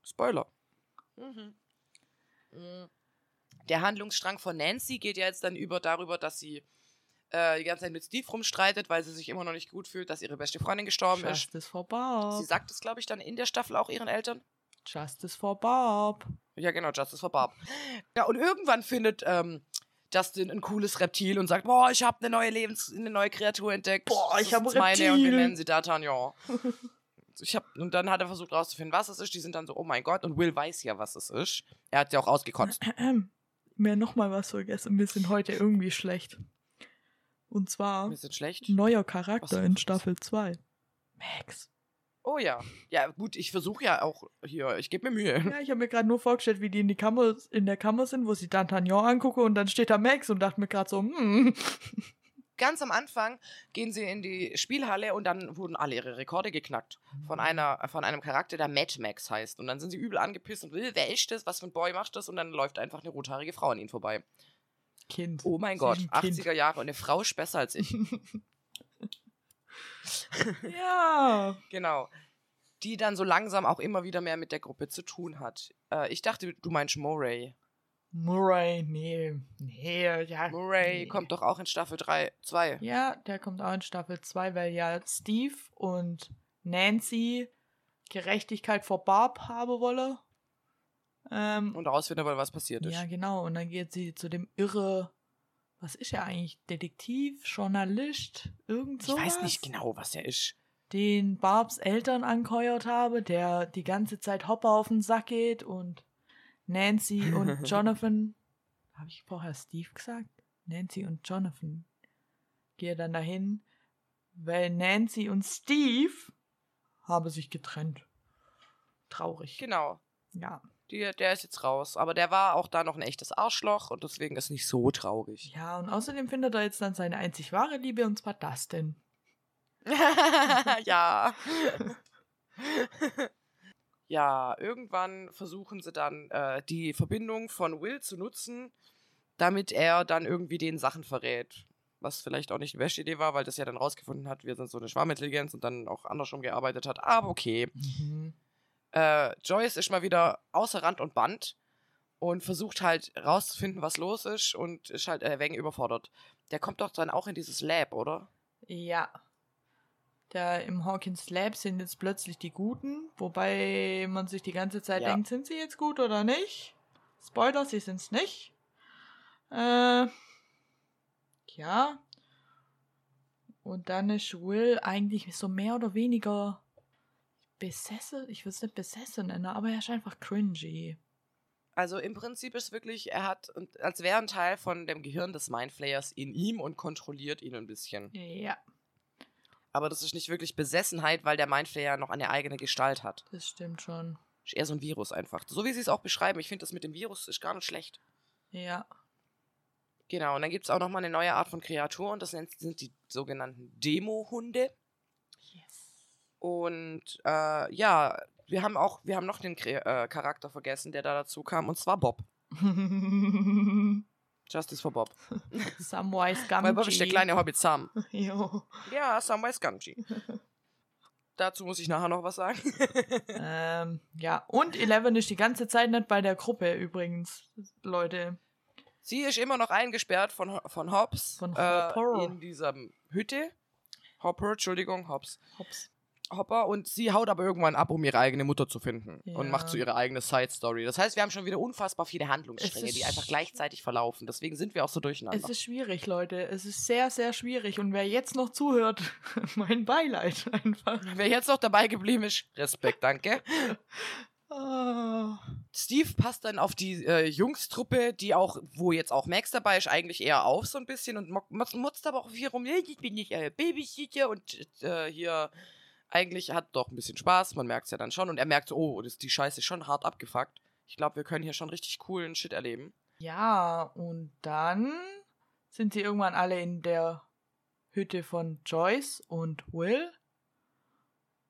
Spoiler. Mhm. Mhm. Der Handlungsstrang von Nancy geht ja jetzt dann über darüber, dass sie äh, die ganze Zeit mit Steve rumstreitet, weil sie sich immer noch nicht gut fühlt, dass ihre beste Freundin gestorben ist. Justice for Bob. Sie sagt es, glaube ich, dann in der Staffel auch ihren Eltern. Justice for Bob. Ja, genau, Justice for Barb. Ja, und irgendwann findet ähm, Justin ein cooles Reptil und sagt, boah, ich habe eine neue Lebens-, eine neue Kreatur entdeckt. Boah, ich Das hab ein ist meine und wir nennen sie D'Artagnan. [laughs] ich hab, und dann hat er versucht rauszufinden, was es ist. Die sind dann so, oh mein Gott. Und Will weiß ja, was es ist. Er hat ja auch ausgekotzt. [clears throat] Mir noch mal was vergessen. Wir sind heute irgendwie schlecht. Und zwar schlecht. neuer Charakter denn in Staffel 2. Max. Oh ja. Ja, gut, ich versuche ja auch hier, ich gebe mir Mühe. Ja, ich habe mir gerade nur vorgestellt, wie die in, die Kammer, in der Kammer sind, wo sie D'Artagnan angucke und dann steht da Max und dachte mir gerade so, hm. Ganz am Anfang gehen sie in die Spielhalle und dann wurden alle ihre Rekorde geknackt. Von, einer, von einem Charakter, der Mad Max heißt. Und dann sind sie übel angepisst und will, wer ist das? Was für ein Boy macht das? Und dann läuft einfach eine rothaarige Frau an ihnen vorbei. Kind. Oh mein Gott, ist ein Kind. 80er Jahre und eine Frau ist besser als ich. [laughs] Ja. [laughs] genau. Die dann so langsam auch immer wieder mehr mit der Gruppe zu tun hat. Äh, ich dachte, du meinst Moray. Murray, nee. Nee, ja. Moray nee. kommt doch auch in Staffel 3, 2. Ja, der kommt auch in Staffel 2, weil ja Steve und Nancy Gerechtigkeit vor Barb haben wolle. Ähm, Und herausfinden wollen, was passiert ist. ja, genau. Und dann geht sie zu dem irre, was ist er eigentlich? Detektiv, Journalist, irgend ich sowas? weiß nicht genau, was er ist. Den Barbs Eltern angeheuert habe, der die ganze Zeit Hopper auf den Sack geht und Nancy und [laughs] Jonathan, habe ich vorher Steve gesagt? Nancy und Jonathan gehe dann dahin, weil Nancy und Steve haben sich getrennt. Traurig. Genau. Ja. Die, der ist jetzt raus. Aber der war auch da noch ein echtes Arschloch und deswegen ist nicht so traurig. Ja, und außerdem findet er jetzt dann seine einzig wahre Liebe und zwar Dustin. [laughs] ja. [laughs] ja, irgendwann versuchen sie dann äh, die Verbindung von Will zu nutzen, damit er dann irgendwie den Sachen verrät. Was vielleicht auch nicht eine beste Idee war, weil das ja dann rausgefunden hat, wir sind so eine Schwarmintelligenz und dann auch andersrum gearbeitet hat. Aber okay. Mhm. Äh, Joyce ist mal wieder außer Rand und Band und versucht halt rauszufinden, was los ist und ist halt äh, wegen überfordert. Der kommt doch dann auch in dieses Lab, oder? Ja. Da im Hawkins Lab sind jetzt plötzlich die Guten, wobei man sich die ganze Zeit Ja. denkt, sind sie jetzt gut oder nicht? Spoiler, sie sind's nicht. Äh, ja. Und dann ist Will eigentlich so mehr oder weniger besessen. Ich will es nicht besessen nennen, aber er ist einfach cringy. Also im Prinzip ist wirklich, er hat, als wäre ein Teil von dem Gehirn des Mindflayers in ihm und kontrolliert ihn ein bisschen. Ja, Aber das ist nicht wirklich Besessenheit, weil der Mindflayer noch eine eigene Gestalt hat. das stimmt schon. Ist eher so ein Virus einfach. So wie sie es auch beschreiben. Ich finde das mit dem Virus ist gar nicht schlecht. Ja. Genau, und dann gibt es auch nochmal eine neue Art von Kreatur und das sind die sogenannten Demo-Hunde. Yes. Und äh, ja, wir haben auch, wir haben noch den Kre äh, Charakter vergessen, der da dazu kam, und zwar Bob. [laughs] Justice for Bob. [laughs] Samwise Gamgee. Weil Bob ist der kleine Hobbit Sam. [laughs] Jo. Ja, Samwise Gamgee. Dazu muss ich nachher noch was sagen. [laughs] ähm, ja, und Eleven ist die ganze Zeit nicht bei der Gruppe übrigens, Leute. Sie ist immer noch eingesperrt von, von Hobbs Von äh, Hopper. in dieser Hütte. Hopper, Entschuldigung, Hobbs. Hops. Hopper und sie haut aber irgendwann ab, um ihre eigene Mutter zu finden Ja. und macht so ihre eigene Side-Story. Das heißt, wir haben schon wieder unfassbar viele Handlungsstränge, die einfach gleichzeitig verlaufen. Deswegen sind wir auch so durcheinander. Es ist schwierig, Leute. Es ist sehr, sehr schwierig. Und wer jetzt noch zuhört, [laughs] mein Beileid einfach. Wer jetzt noch dabei geblieben ist, Respekt, danke. [laughs] Ah. Steve passt dann auf die äh, Jungstruppe, die auch, wo jetzt auch Max dabei ist, eigentlich eher auf so ein bisschen und mutzt aber auch hier rum, "Hey, ich bin nicht äh, Babysitter und äh, hier eigentlich hat doch ein bisschen Spaß, man merkt es ja dann schon und er merkt so, oh, das, die Scheiße ist schon hart abgefuckt. Ich glaube, wir können hier schon richtig coolen Shit erleben. Ja, und dann sind sie irgendwann alle in der Hütte von Joyce und Will.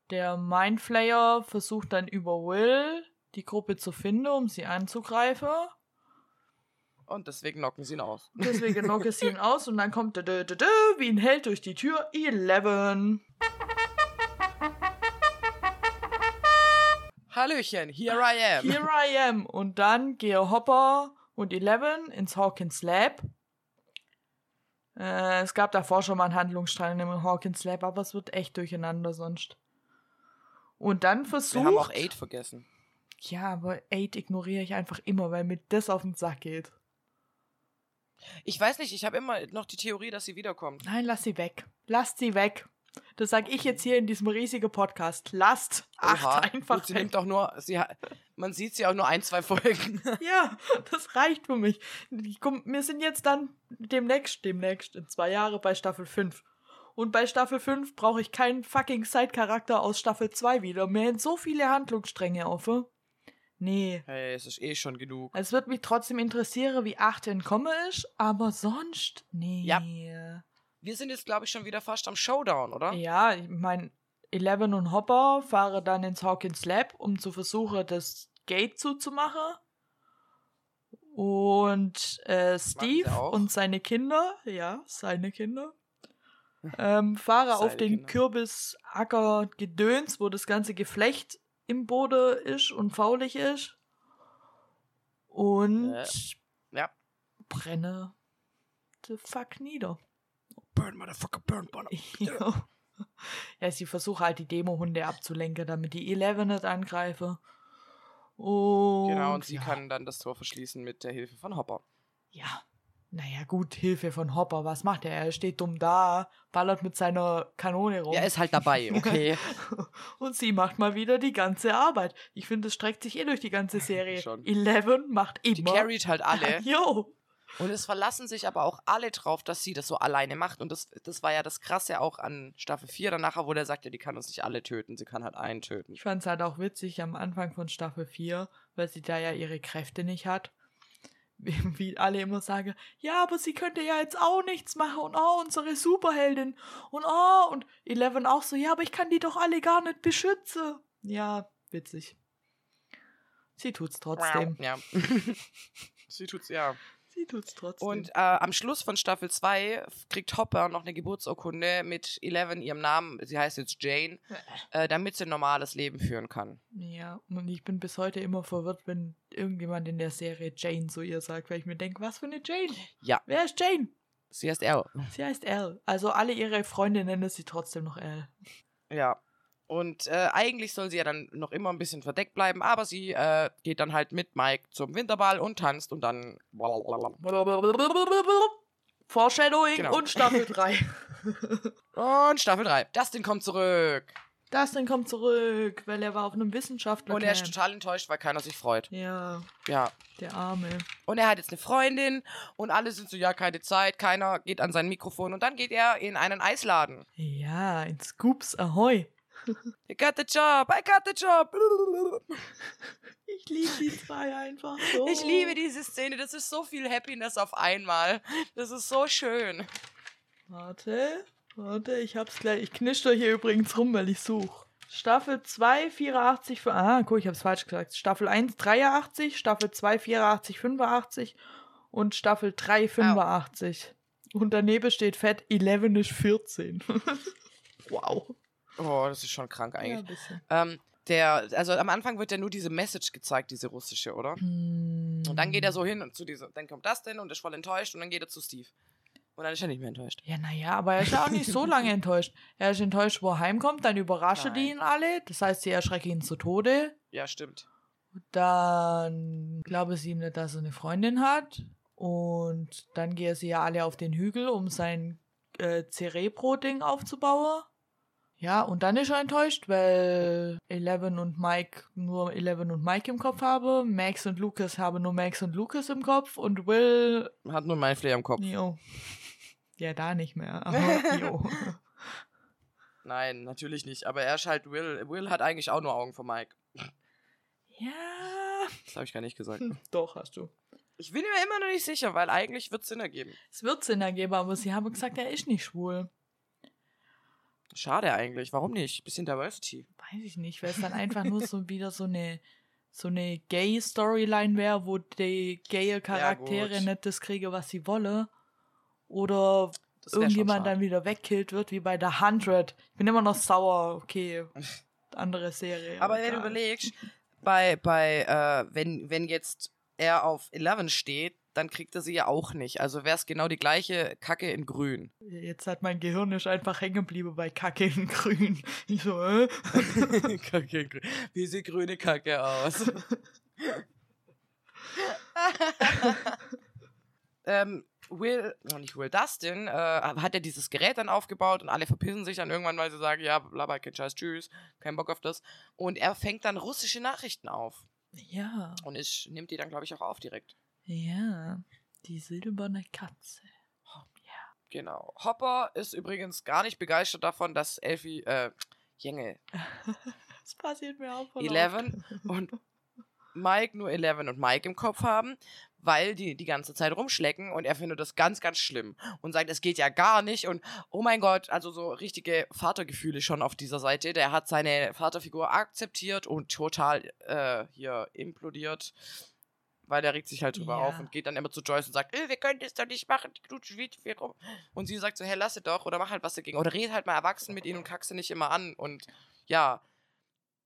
Der Mindflayer versucht dann über Will die Gruppe zu finden, um sie anzugreifen. Und deswegen knocken sie ihn aus. Deswegen knocke sie ihn [laughs] aus und dann kommt dö, dö, dö, dö, wie ein Held durch die Tür. Eleven. Hallöchen, here I am. Here I am. Und dann gehen Hopper und Eleven ins Hawkins Lab. Äh, es gab davor schon mal einen Handlungsstrang im Hawkins Lab, aber es wird echt durcheinander sonst. Und dann versucht. wir haben auch Aid vergessen. Ja, aber Aid ignoriere ich einfach immer, weil mir das auf den Sack geht. Ich weiß nicht, ich habe immer noch die Theorie, dass sie wiederkommt. Nein, lass sie weg. Lass sie weg. Das sag ich jetzt hier in diesem riesigen Podcast. Lasst acht Oha. einfach Gut, sie nimmt doch nur, sie, man sieht sie auch nur ein, zwei Folgen. [laughs] Ja, das reicht für mich. Ich komm, wir sind jetzt dann demnächst, demnächst, in zwei Jahren bei Staffel 5. Und bei Staffel 5 brauche ich keinen fucking Side-Charakter aus Staffel 2 wieder. Mir sind so viele Handlungsstränge offen. Nee. hey, es ist eh schon genug. Es wird mich trotzdem interessieren, wie 8 entkommen ist, aber sonst, nee. Ja. Wir sind jetzt, glaube ich, schon wieder fast am Showdown, oder? Ja, ich meine, Eleven und Hopper fahren dann ins Hawkins Lab, um zu versuchen, das Gate zuzumachen. Und äh, Steve und seine Kinder, ja, seine Kinder, ähm, fahren auf den Kinder. Kürbisacker Gedöns, wo das ganze Geflecht im Boden ist und faulig ist. Und Äh, ja. brenne the fuck nieder. Burn, motherfucker, burn, burn. [laughs] Ja. ja, sie versuchen halt die Demo-Hunde abzulenken, damit die Eleven nicht angreifen. Und, Genau, und sie ja. kann dann das Tor verschließen mit der Hilfe von Hopper. Ja. Naja, gut, Hilfe von Hopper. Was macht er? Er steht dumm da, ballert mit seiner Kanone rum. Er ist halt dabei, [laughs] okay. [laughs] und sie macht mal wieder die ganze Arbeit. Ich finde, es streckt sich eh durch die ganze Serie. Schon. Eleven macht immer. Die carried halt alle. Jo. Und es verlassen sich aber auch alle drauf, dass sie das so alleine macht. Und das, das war ja das Krasse auch an Staffel 4. Dann nachher, wo der sagt, ja, die kann uns nicht alle töten. Sie kann halt einen töten. Ich fand es halt auch witzig am Anfang von Staffel 4, weil sie da ja ihre Kräfte nicht hat. [laughs] Wie, wie alle immer sagen, ja, aber sie könnte ja jetzt auch nichts machen und oh, unsere Superheldin und oh, und Eleven auch so, ja, aber ich kann die doch alle gar nicht beschützen. Ja, witzig. Sie tut's trotzdem. Ja. [laughs] sie tut's, ja. Sie tut's trotzdem. Und äh, am Schluss von Staffel 2 kriegt Hopper noch eine Geburtsurkunde mit Eleven, ihrem Namen. Sie heißt jetzt Jane, [laughs] äh, damit sie ein normales Leben führen kann. ja, und ich bin bis heute immer verwirrt, wenn irgendjemand in der Serie Jane zu ihr sagt, weil ich mir denke, was für eine Jane? Ja. Wer ist Jane? Sie heißt Elle. Sie heißt Elle. Also alle ihre Freunde nennen sie trotzdem noch Elle. Ja. Und äh, eigentlich soll sie ja dann noch immer ein bisschen verdeckt bleiben, aber sie äh, geht dann halt mit Mike zum Winterball und tanzt und dann. Foreshadowing Genau. und Staffel [laughs] 3. Und Staffel 3. Dustin kommt zurück. Dustin kommt zurück, weil er war auf einem Wissenschaftler. Und er ist total enttäuscht, weil keiner sich freut. Ja, Ja. der Arme. Und er hat jetzt eine Freundin und alle sind so, ja, keine Zeit, keiner geht an sein Mikrofon und dann geht er in einen Eisladen. Ja, in Scoops Ahoy. You got the job, I got the job. [laughs] Ich liebe die zwei einfach so. Ich liebe diese Szene, das ist so viel Happiness auf einmal. Das ist so schön. Warte, warte, ich hab's gleich. Ich knister hier übrigens rum, weil ich suche. Staffel 2, 84, für, ah, guck, ich hab's falsch gesagt. Staffel 1, 83, Staffel 2, 84, 85 und Staffel 3, 85. Und daneben steht fett, 11 ist 14. wow. Oh, das ist schon krank Ja, eigentlich. bisschen. Ähm, der, also am Anfang wird ja nur diese Message gezeigt, diese russische, oder? Und Und dann geht er so hin und zu dieser, dann kommt das denn und ist voll enttäuscht und dann geht er zu Steve. Und dann ist er nicht mehr enttäuscht. Ja, naja, aber er ist ja auch nicht so [laughs] lange enttäuscht. Er ist enttäuscht, wo er heimkommt, dann überraschen die ihn alle. Das heißt, sie erschrecken ihn zu Tode. Ja, stimmt. Dann glaube sie ihm nicht, dass er eine Freundin hat. Und dann gehen sie ja alle auf den Hügel, um sein äh, Cerebro-Ding aufzubauen. Ja, und dann ist er enttäuscht, weil Eleven und Mike nur Eleven und Mike im Kopf haben. Max und Lucas haben nur Max und Lucas im Kopf. Und Will, Hat nur mein Flair im Kopf. jo. Ja, da nicht mehr. Aber [laughs] jo. Nein, natürlich nicht. Aber er ist halt Will. Will hat eigentlich auch nur Augen für Mike. Ja. Das habe ich gar nicht gesagt. Doch, hast du. Ich bin mir immer noch nicht sicher, weil eigentlich wird es Sinn ergeben. Es wird Sinn ergeben, aber sie haben gesagt, er ist nicht schwul. Schade eigentlich. Warum nicht? Bisschen Diversity. Weiß ich nicht, weil es dann einfach nur so wieder so eine so eine Gay-Storyline wäre, wo die gaye Charaktere gut. nicht das kriege, was sie wolle. Oder irgendjemand dann wieder wegkillt wird, wie bei The 100. Ich bin immer noch sauer. Okay, andere Serie. Aber wenn du überlegst, bei, bei äh, wenn, wenn jetzt er auf 11 steht, dann kriegt er sie ja auch nicht. Also wäre es genau die gleiche Kacke in grün. Jetzt hat mein Gehirn ist einfach hängen geblieben bei Kacke in Grün. [laughs] Ich so, äh? [laughs] Kacke in grün. Wie sieht grüne Kacke aus? [laughs] ähm, Will, noch nicht Will, Dustin, äh, hat er dieses Gerät dann aufgebaut und alle verpissen sich dann irgendwann, weil sie sagen, ja, blabber, kein Scheiß, tschüss, kein Bock auf das. Und er fängt dann russische Nachrichten auf. Ja. Und ich nimmt die dann, glaube ich, auch auf direkt. Ja. Die silberne Katze. Genau. Hopper ist übrigens gar nicht begeistert davon, dass Elfie, äh, Jenge, [laughs] Das passiert mir auch voll Eleven und Mike nur Eleven und Mike im Kopf haben, weil die die ganze Zeit rumschlecken und er findet das ganz, ganz schlimm und sagt, es geht ja gar nicht und oh mein Gott, also so richtige Vatergefühle schon auf dieser Seite. Der hat seine Vaterfigur akzeptiert und total äh, hier implodiert. Weil der regt sich halt drüber Ja. auf und geht dann immer zu Joyce und sagt, äh, wir können das doch nicht machen, die knutschen zu viel rum. Und sie sagt so, hey, lass es doch oder mach halt was dagegen. Oder red halt mal erwachsen mit ihnen und kackst sie nicht immer an. Und ja,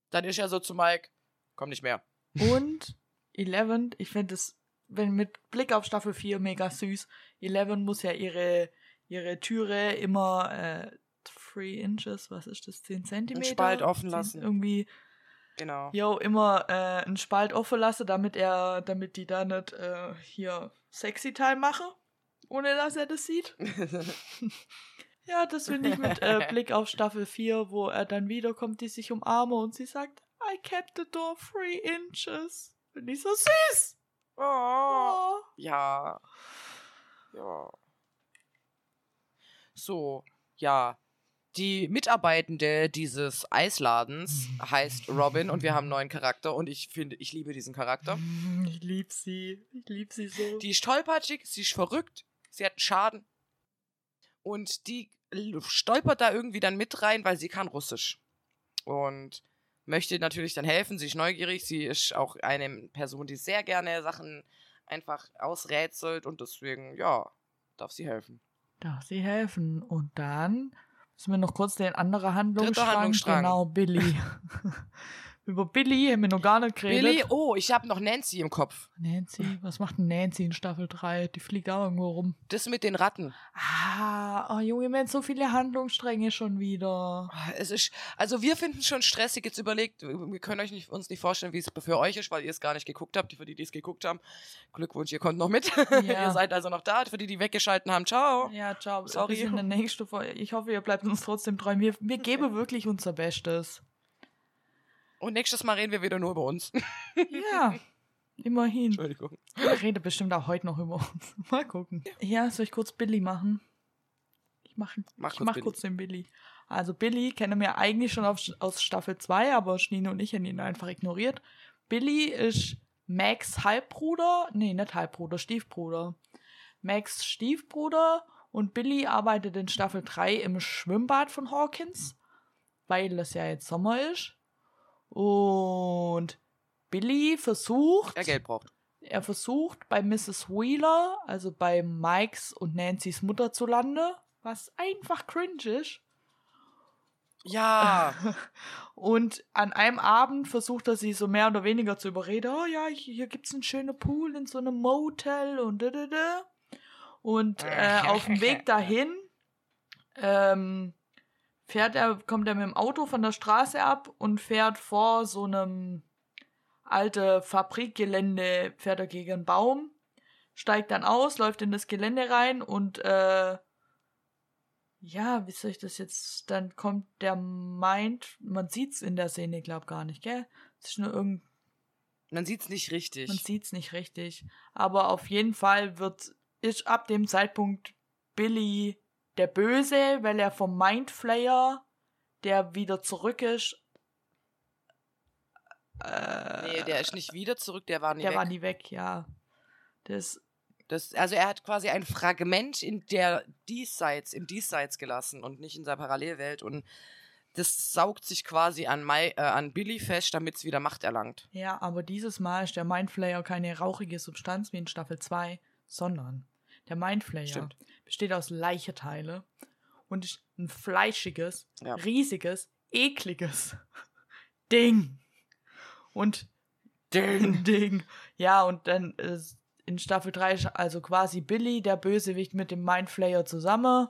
dann ist er so zu Mike, komm nicht mehr. Und Eleven, ich finde es, wenn mit Blick auf Staffel 4 mega süß. Eleven muss ja ihre, ihre Türe immer äh, 3 Inches, was ist das, 10 Zentimeter? Spalt offen 10 lassen. Irgendwie, Genau. jo, immer äh, einen Spalt offen lassen, damit er, damit die da nicht äh, hier sexy Time machen, ohne dass er das sieht. [laughs] Ja, das finde ich mit äh, Blick auf Staffel 4, wo er dann wiederkommt, die sich umarmen und sie sagt, I kept the door three inches. Finde ich so süß. oh. Oh. Ja. Ja. So, ja. Die Mitarbeitende dieses Eisladens heißt Robin und wir haben einen neuen Charakter und ich finde, ich liebe diesen Charakter. [laughs] Ich lieb sie. Ich lieb sie so. Die ist tollpatschig, sie ist verrückt, sie hat einen Schaden. Und die stolpert da irgendwie dann mit rein, weil sie kann Russisch. Und möchte natürlich dann helfen. Sie ist neugierig, sie ist auch eine Person, die sehr gerne Sachen einfach ausrätselt und deswegen, ja, darf sie helfen. Darf sie helfen. Und dann müssen wir noch kurz den anderen Handlungsstrang. Handlungsstrang. Genau, Billy. [laughs] Über Billy haben wir noch gar nicht geredet. Billy, oh, ich habe noch Nancy im Kopf. Nancy, was macht denn Nancy in Staffel 3? Die fliegt auch irgendwo rum. Das mit den Ratten. Ah, oh Junge, wir haben so viele Handlungsstränge schon wieder. Es ist, also wir finden es schon stressig. Jetzt überlegt, wir können euch nicht, uns nicht vorstellen, wie es für euch ist, weil ihr es gar nicht geguckt habt. Für die, die es geguckt haben, Glückwunsch, ihr kommt noch mit. [laughs] Ja. ihr seid also noch da. Für die, die weggeschalten haben, ciao. Ja, ciao. Sorry. Bis in der nächsten Folge. Ich hoffe, ihr bleibt uns trotzdem treu. Wir, wir geben [laughs] wirklich unser Bestes. Und nächstes Mal reden wir wieder nur über uns. [laughs] Ja, immerhin. Entschuldigung. Ich rede bestimmt auch heute noch über uns. [laughs] Mal gucken. Ja, soll ich kurz Billy machen? Ich mache Mach ich kurz mach Billy. kurz den Billy. Also Billy kennen wir eigentlich schon auf, aus Staffel 2, aber Schnine und ich haben ihn einfach ignoriert. Billy ist Max Halbbruder, nee, nicht Halbbruder, Stiefbruder. Max Stiefbruder und Billy arbeitet in Staffel 3 im Schwimmbad von Hawkins, weil es ja jetzt Sommer ist. Und Billy versucht, Er Geld braucht. er versucht bei Mrs. Wheeler, also bei Mikes und Nancy's Mutter zu landen, was einfach cringe ist. Ja. [laughs] Und an einem Abend versucht er sie so mehr oder weniger zu überreden. Oh ja, hier gibt's einen schönen Pool in so einem Motel und da, da, da. Und äh, auf dem Weg dahin ähm, fährt er, kommt er mit dem Auto von der Straße ab und fährt vor so einem alte Fabrikgelände, fährt er gegen einen Baum, steigt dann aus, läuft in das Gelände rein und äh, ja, wie soll ich das jetzt? Dann kommt der meint, man sieht's in der Szene, glaub gar nicht, gell? Es ist nur irgend, Man sieht's nicht richtig. man sieht's nicht richtig. Aber auf jeden Fall wird, ist ab dem Zeitpunkt Billy der Böse, weil er vom Mindflayer, der wieder zurück ist, äh, nee, der ist nicht wieder zurück, der war nie der weg. war nie weg, ja. Das, Das, also er hat quasi ein Fragment in der Diesseits, im Diesseits gelassen und nicht in seiner Parallelwelt und das saugt sich quasi an, Mai, äh, an Billy fest, damit es wieder Macht erlangt. ja, aber dieses Mal ist der Mindflayer keine rauchige Substanz wie in Staffel 2, sondern der Mindflayer Stimmt. besteht aus Leichteteile und ist ein fleischiges, Ja. riesiges, ekliges [laughs] Ding. Und Ding. [laughs] Ding. Ja, und dann ist in Staffel 3 ist also quasi Billy, der Bösewicht, mit dem Mindflayer zusammen.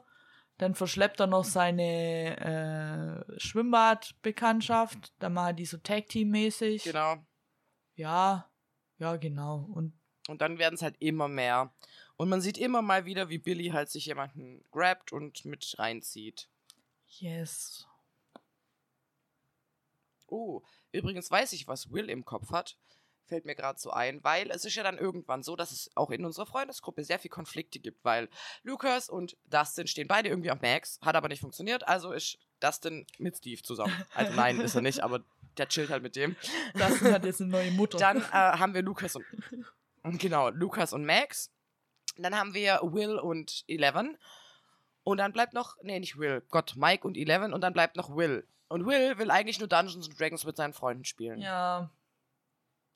Dann verschleppt er noch seine äh, Schwimmbadbekanntschaft. Dann machen die so Tag-Team-mäßig. Genau. Ja, ja, genau. Und Und dann werden es halt immer mehr. Und man sieht immer mal wieder, wie Billy halt sich jemanden grabt und mit reinzieht. Yes. Oh, übrigens weiß ich, was Will im Kopf hat. Fällt mir gerade so ein, weil es ist ja dann irgendwann so, dass es auch in unserer Freundesgruppe sehr viel Konflikte gibt, weil Lukas und Dustin stehen beide irgendwie auf Max, hat aber nicht funktioniert, also ist Dustin mit Steve zusammen. Also nein, ist er nicht, aber der chillt halt mit dem. Dustin hat jetzt eine neue Mutter. Dann äh, haben wir Lukas und genau, Lukas und Max. Dann haben wir Will und Eleven. Und dann bleibt noch, nee, nicht Will, Gott, Mike und Eleven und dann bleibt noch Will. Und Will will eigentlich nur Dungeons and Dragons mit seinen Freunden spielen. ja.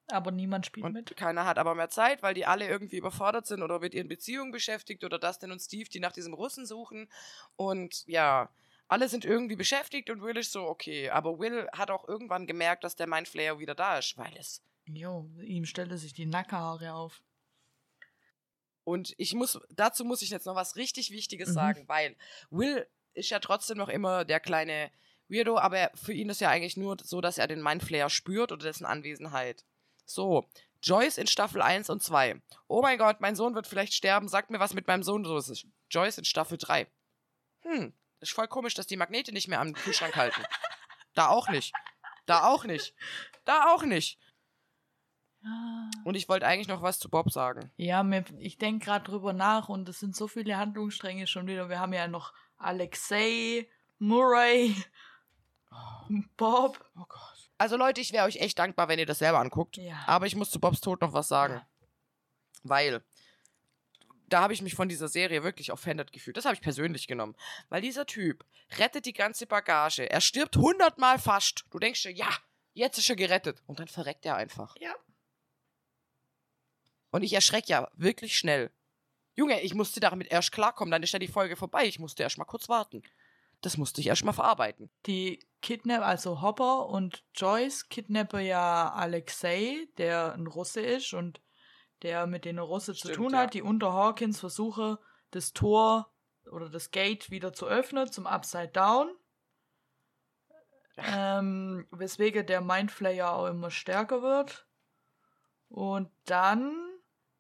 Aber niemand spielt Und mit. keiner hat aber mehr Zeit, weil die alle irgendwie überfordert sind oder mit ihren Beziehungen beschäftigt oder Dustin und Steve, die nach diesem Russen suchen. Und ja, alle sind irgendwie beschäftigt und Will ist so, okay. Aber Will hat auch irgendwann gemerkt, dass der Mindflayer wieder da ist, weil es. Jo, ihm stellte sich die Nackenhaare auf. Und ich muss, dazu muss ich jetzt noch was richtig Wichtiges Mhm. sagen, weil Will ist ja trotzdem noch immer der kleine Weirdo, aber für ihn ist ja eigentlich nur so, dass er den Mindflayer spürt oder dessen Anwesenheit. So, Joyce in Staffel 1 und 2. Oh mein Gott, mein Sohn wird vielleicht sterben. Sagt mir, was mit meinem Sohn los ist. Joyce in Staffel 3. Hm, ist voll komisch, dass die Magnete nicht mehr am Kühlschrank halten. Da auch nicht. Da auch nicht. Da auch nicht. Und ich wollte eigentlich noch was zu Bob sagen. ja mir, ich denke gerade drüber nach und es sind so viele Handlungsstränge schon wieder. Wir haben ja noch Alexei, Murray, Bob. Oh Gott. Also Leute, ich wäre euch echt dankbar, wenn ihr das selber anguckt. Ja. Aber ich muss zu Bobs Tod noch was sagen. Ja. Weil da habe ich mich von dieser Serie wirklich offended gefühlt. Das habe ich persönlich genommen. Weil dieser Typ rettet die ganze Bagage. Er stirbt hundertmal fast. Du denkst dir, ja, jetzt ist er gerettet. Und dann verreckt er einfach. Ja. Und ich erschrecke ja wirklich schnell. Junge, ich musste damit erst klarkommen. Dann ist ja die Folge vorbei. Ich musste erst mal kurz warten. Das musste ich erst mal verarbeiten. Die kidnap, also Hopper und Joyce kidnappen ja Alexei, der ein Russe ist und der mit den Russe zu tun ja. hat, die unter Hawkins versuche, das Tor oder das Gate wieder zu öffnen zum Upside Down. Ähm, weswegen der Mindflayer auch immer stärker wird. Und dann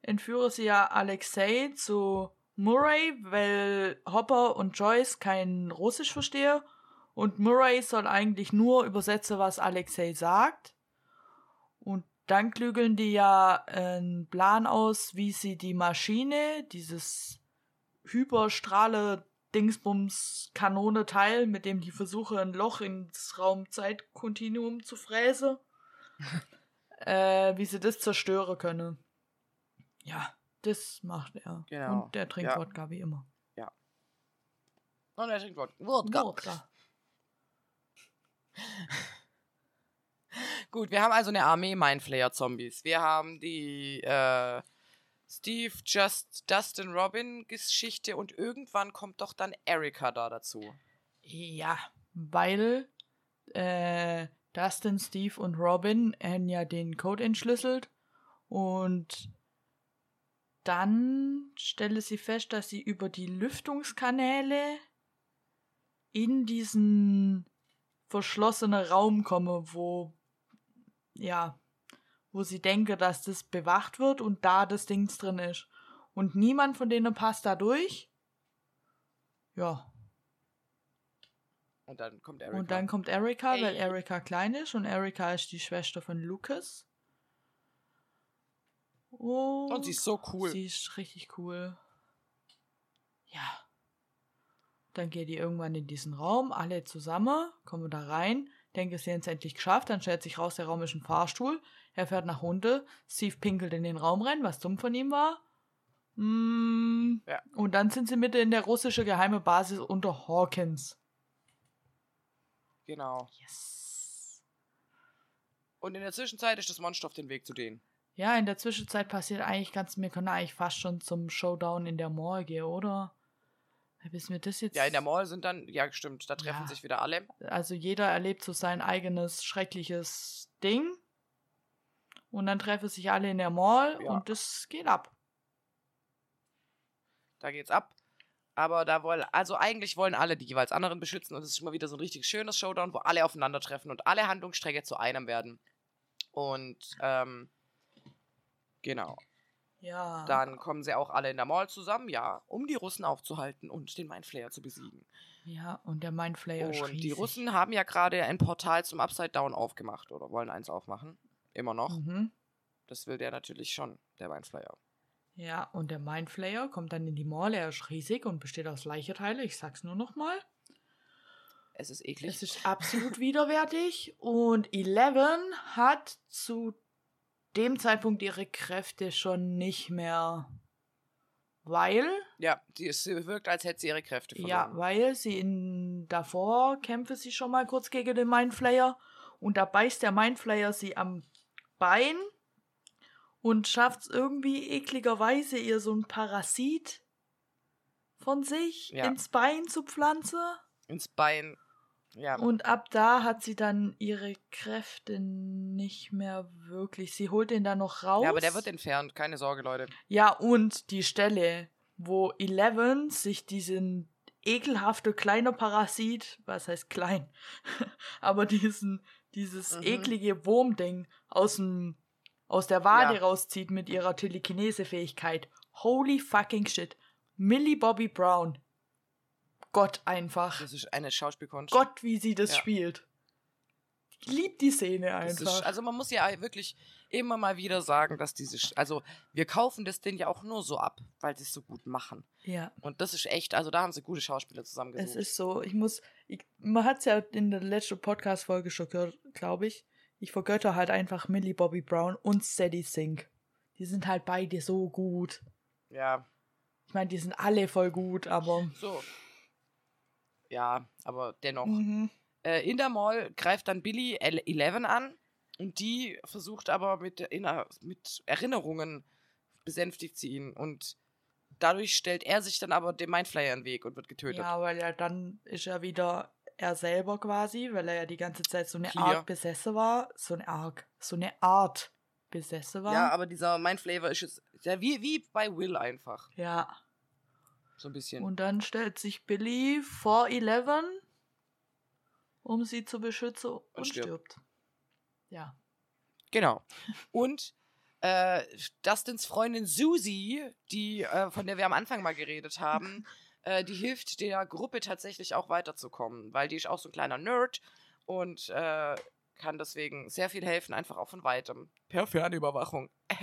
entführe sie ja Alexei zu Murray, weil Hopper und Joyce kein Russisch verstehen. Und Murray soll eigentlich nur übersetzen, was Alexei sagt. Und dann klügeln die ja einen Plan aus, wie sie die Maschine, dieses Hyperstrahle-Dingsbums-Kanone-Teil, mit dem die versuchen, ein Loch ins Raumzeitkontinuum zu fräsen, [laughs] äh, wie sie das zerstören können. Ja, das macht er. Genau, Und der trinkt ja. Wodka wie immer. Und er trinkt Wodka. Wodka. [laughs] Gut, wir haben also eine Armee Mindflayer-Zombies. Wir haben die äh, Steve, Just, Dustin, Robin Geschichte und irgendwann kommt doch dann Erika da dazu. Ja, weil äh, Dustin, Steve und Robin haben ja den Code entschlüsselt und dann stelle sie fest, dass sie über die Lüftungskanäle in diesen verschlossenen Raum komme, wo ja, wo sie denke, dass das bewacht wird und da das Dings drin ist. Und niemand von denen passt da durch. Ja, Und dann kommt Erika. und dann kommt Erika, weil Ey. Erika klein ist und Erika ist die Schwester von Lucas. Oh, Und sie ist so cool. Sie ist richtig cool. Ja. Dann geht die irgendwann in diesen Raum, alle zusammen, kommen da rein, denken, sie haben es endlich geschafft, dann stellt sich raus, der Raum ist ein Fahrstuhl, er fährt nach Hunde, Steve pinkelt in den Raum rein, was dumm von ihm war. Mm, Ja. Und dann sind sie mitten in der russischen geheime Basis unter Hawkins. Genau. Yes. Und in der Zwischenzeit ist das Monster auf dem Weg zu denen. Ja, in der Zwischenzeit passiert eigentlich ganz, wir können eigentlich fast schon zum Showdown in der Morgue, oder? Bis mir das jetzt. Ja, in der Mall sind dann, ja, stimmt, da treffen Ja. sich wieder alle. Also jeder erlebt so sein eigenes schreckliches Ding. Und dann treffen sich alle in der Mall Ja. und das geht ab. Da geht's ab. Aber da wollen, also eigentlich wollen alle die jeweils anderen beschützen und es ist immer wieder so ein richtig schönes Showdown, wo alle aufeinandertreffen und alle Handlungsstränge zu einem werden. Und, ähm, genau. Ja. Dann kommen sie auch alle in der Mall zusammen, ja, um die Russen aufzuhalten und den Mindflayer zu besiegen. Ja, und der Mindflayer ist und die. Russen haben ja gerade ein Portal zum Upside Down aufgemacht oder wollen eins aufmachen. Immer noch. Mhm. Das will der natürlich schon, der Mindflayer. Ja, und der Mindflayer kommt dann in die Mall. Er ist riesig und besteht aus Leicheteile. Ich sag's nur noch mal. Es ist eklig. Es ist absolut [laughs] widerwärtig. Und Eleven hat zu dem Zeitpunkt ihre Kräfte schon nicht mehr. Weil, ja, die, ist- sie wirkt, als hätte sie ihre Kräfte verloren. ja, weil sie in davor kämpfe sie schon mal kurz gegen den Mindflayer und da beißt der Mindflayer sie am Bein und schafft es irgendwie ekligerweise ihr so ein Parasit von sich Ja. ins Bein zu pflanzen. Ins Bein. Ja. Und ab da hat sie dann ihre Kräfte nicht mehr wirklich. Sie holt ihn dann noch raus. ja, aber der wird entfernt. Keine Sorge, Leute. Ja, und die Stelle, wo Eleven sich diesen ekelhafte kleine Parasit, was heißt klein, [laughs] aber diesen, dieses Mhm. eklige Wurmding aus dem, aus der Wade Ja. rauszieht mit ihrer Telekinese-Fähigkeit. Holy fucking shit. Millie Bobby Brown. Gott einfach. Das ist eine Schauspielkunst. Gott, wie sie das Ja. spielt. Ich lieb die Szene einfach. ist, also man muss ja wirklich immer mal wieder sagen, dass diese, also wir kaufen das denen ja auch nur so ab, weil sie es so gut machen. ja. Und das ist echt, also da haben sie gute Schauspieler zusammengesucht. Es ist so, ich muss, ich, man hat es ja in der letzten Podcast-Folge schon gehört, glaube ich. Ich vergötter halt einfach Millie Bobby Brown und Sadie Sink. Die sind halt beide so gut. ja, Ich meine, die sind alle voll gut, aber. so. Ja, aber dennoch. Mhm. Äh, in der Mall greift dann Billy El- Eleven an und die versucht aber mit, Erinner mit Erinnerungen besänftigt sie ihn und dadurch stellt er sich dann aber dem Mindflayer in den Weg und wird getötet. Ja, weil er dann ist er wieder er selber quasi, weil er ja die ganze Zeit so eine Clear. Art besessen war. So eine Art, so eine Art besessen war. Ja, aber dieser Mindflayer ist jetzt ja, wie, wie bei Will einfach. ja. So ein bisschen. Und dann stellt sich Billy vor Eleven, um sie zu beschützen und, stirbt. stirbt. Ja. Genau. [laughs] Und äh, Dustins Freundin Susie, die, äh, von der wir am Anfang mal geredet haben, [laughs] äh, die hilft der Gruppe tatsächlich auch weiterzukommen, weil die ist auch so ein kleiner Nerd und äh, kann deswegen sehr viel helfen, einfach auch von weitem. Per Fernüberwachung. [laughs]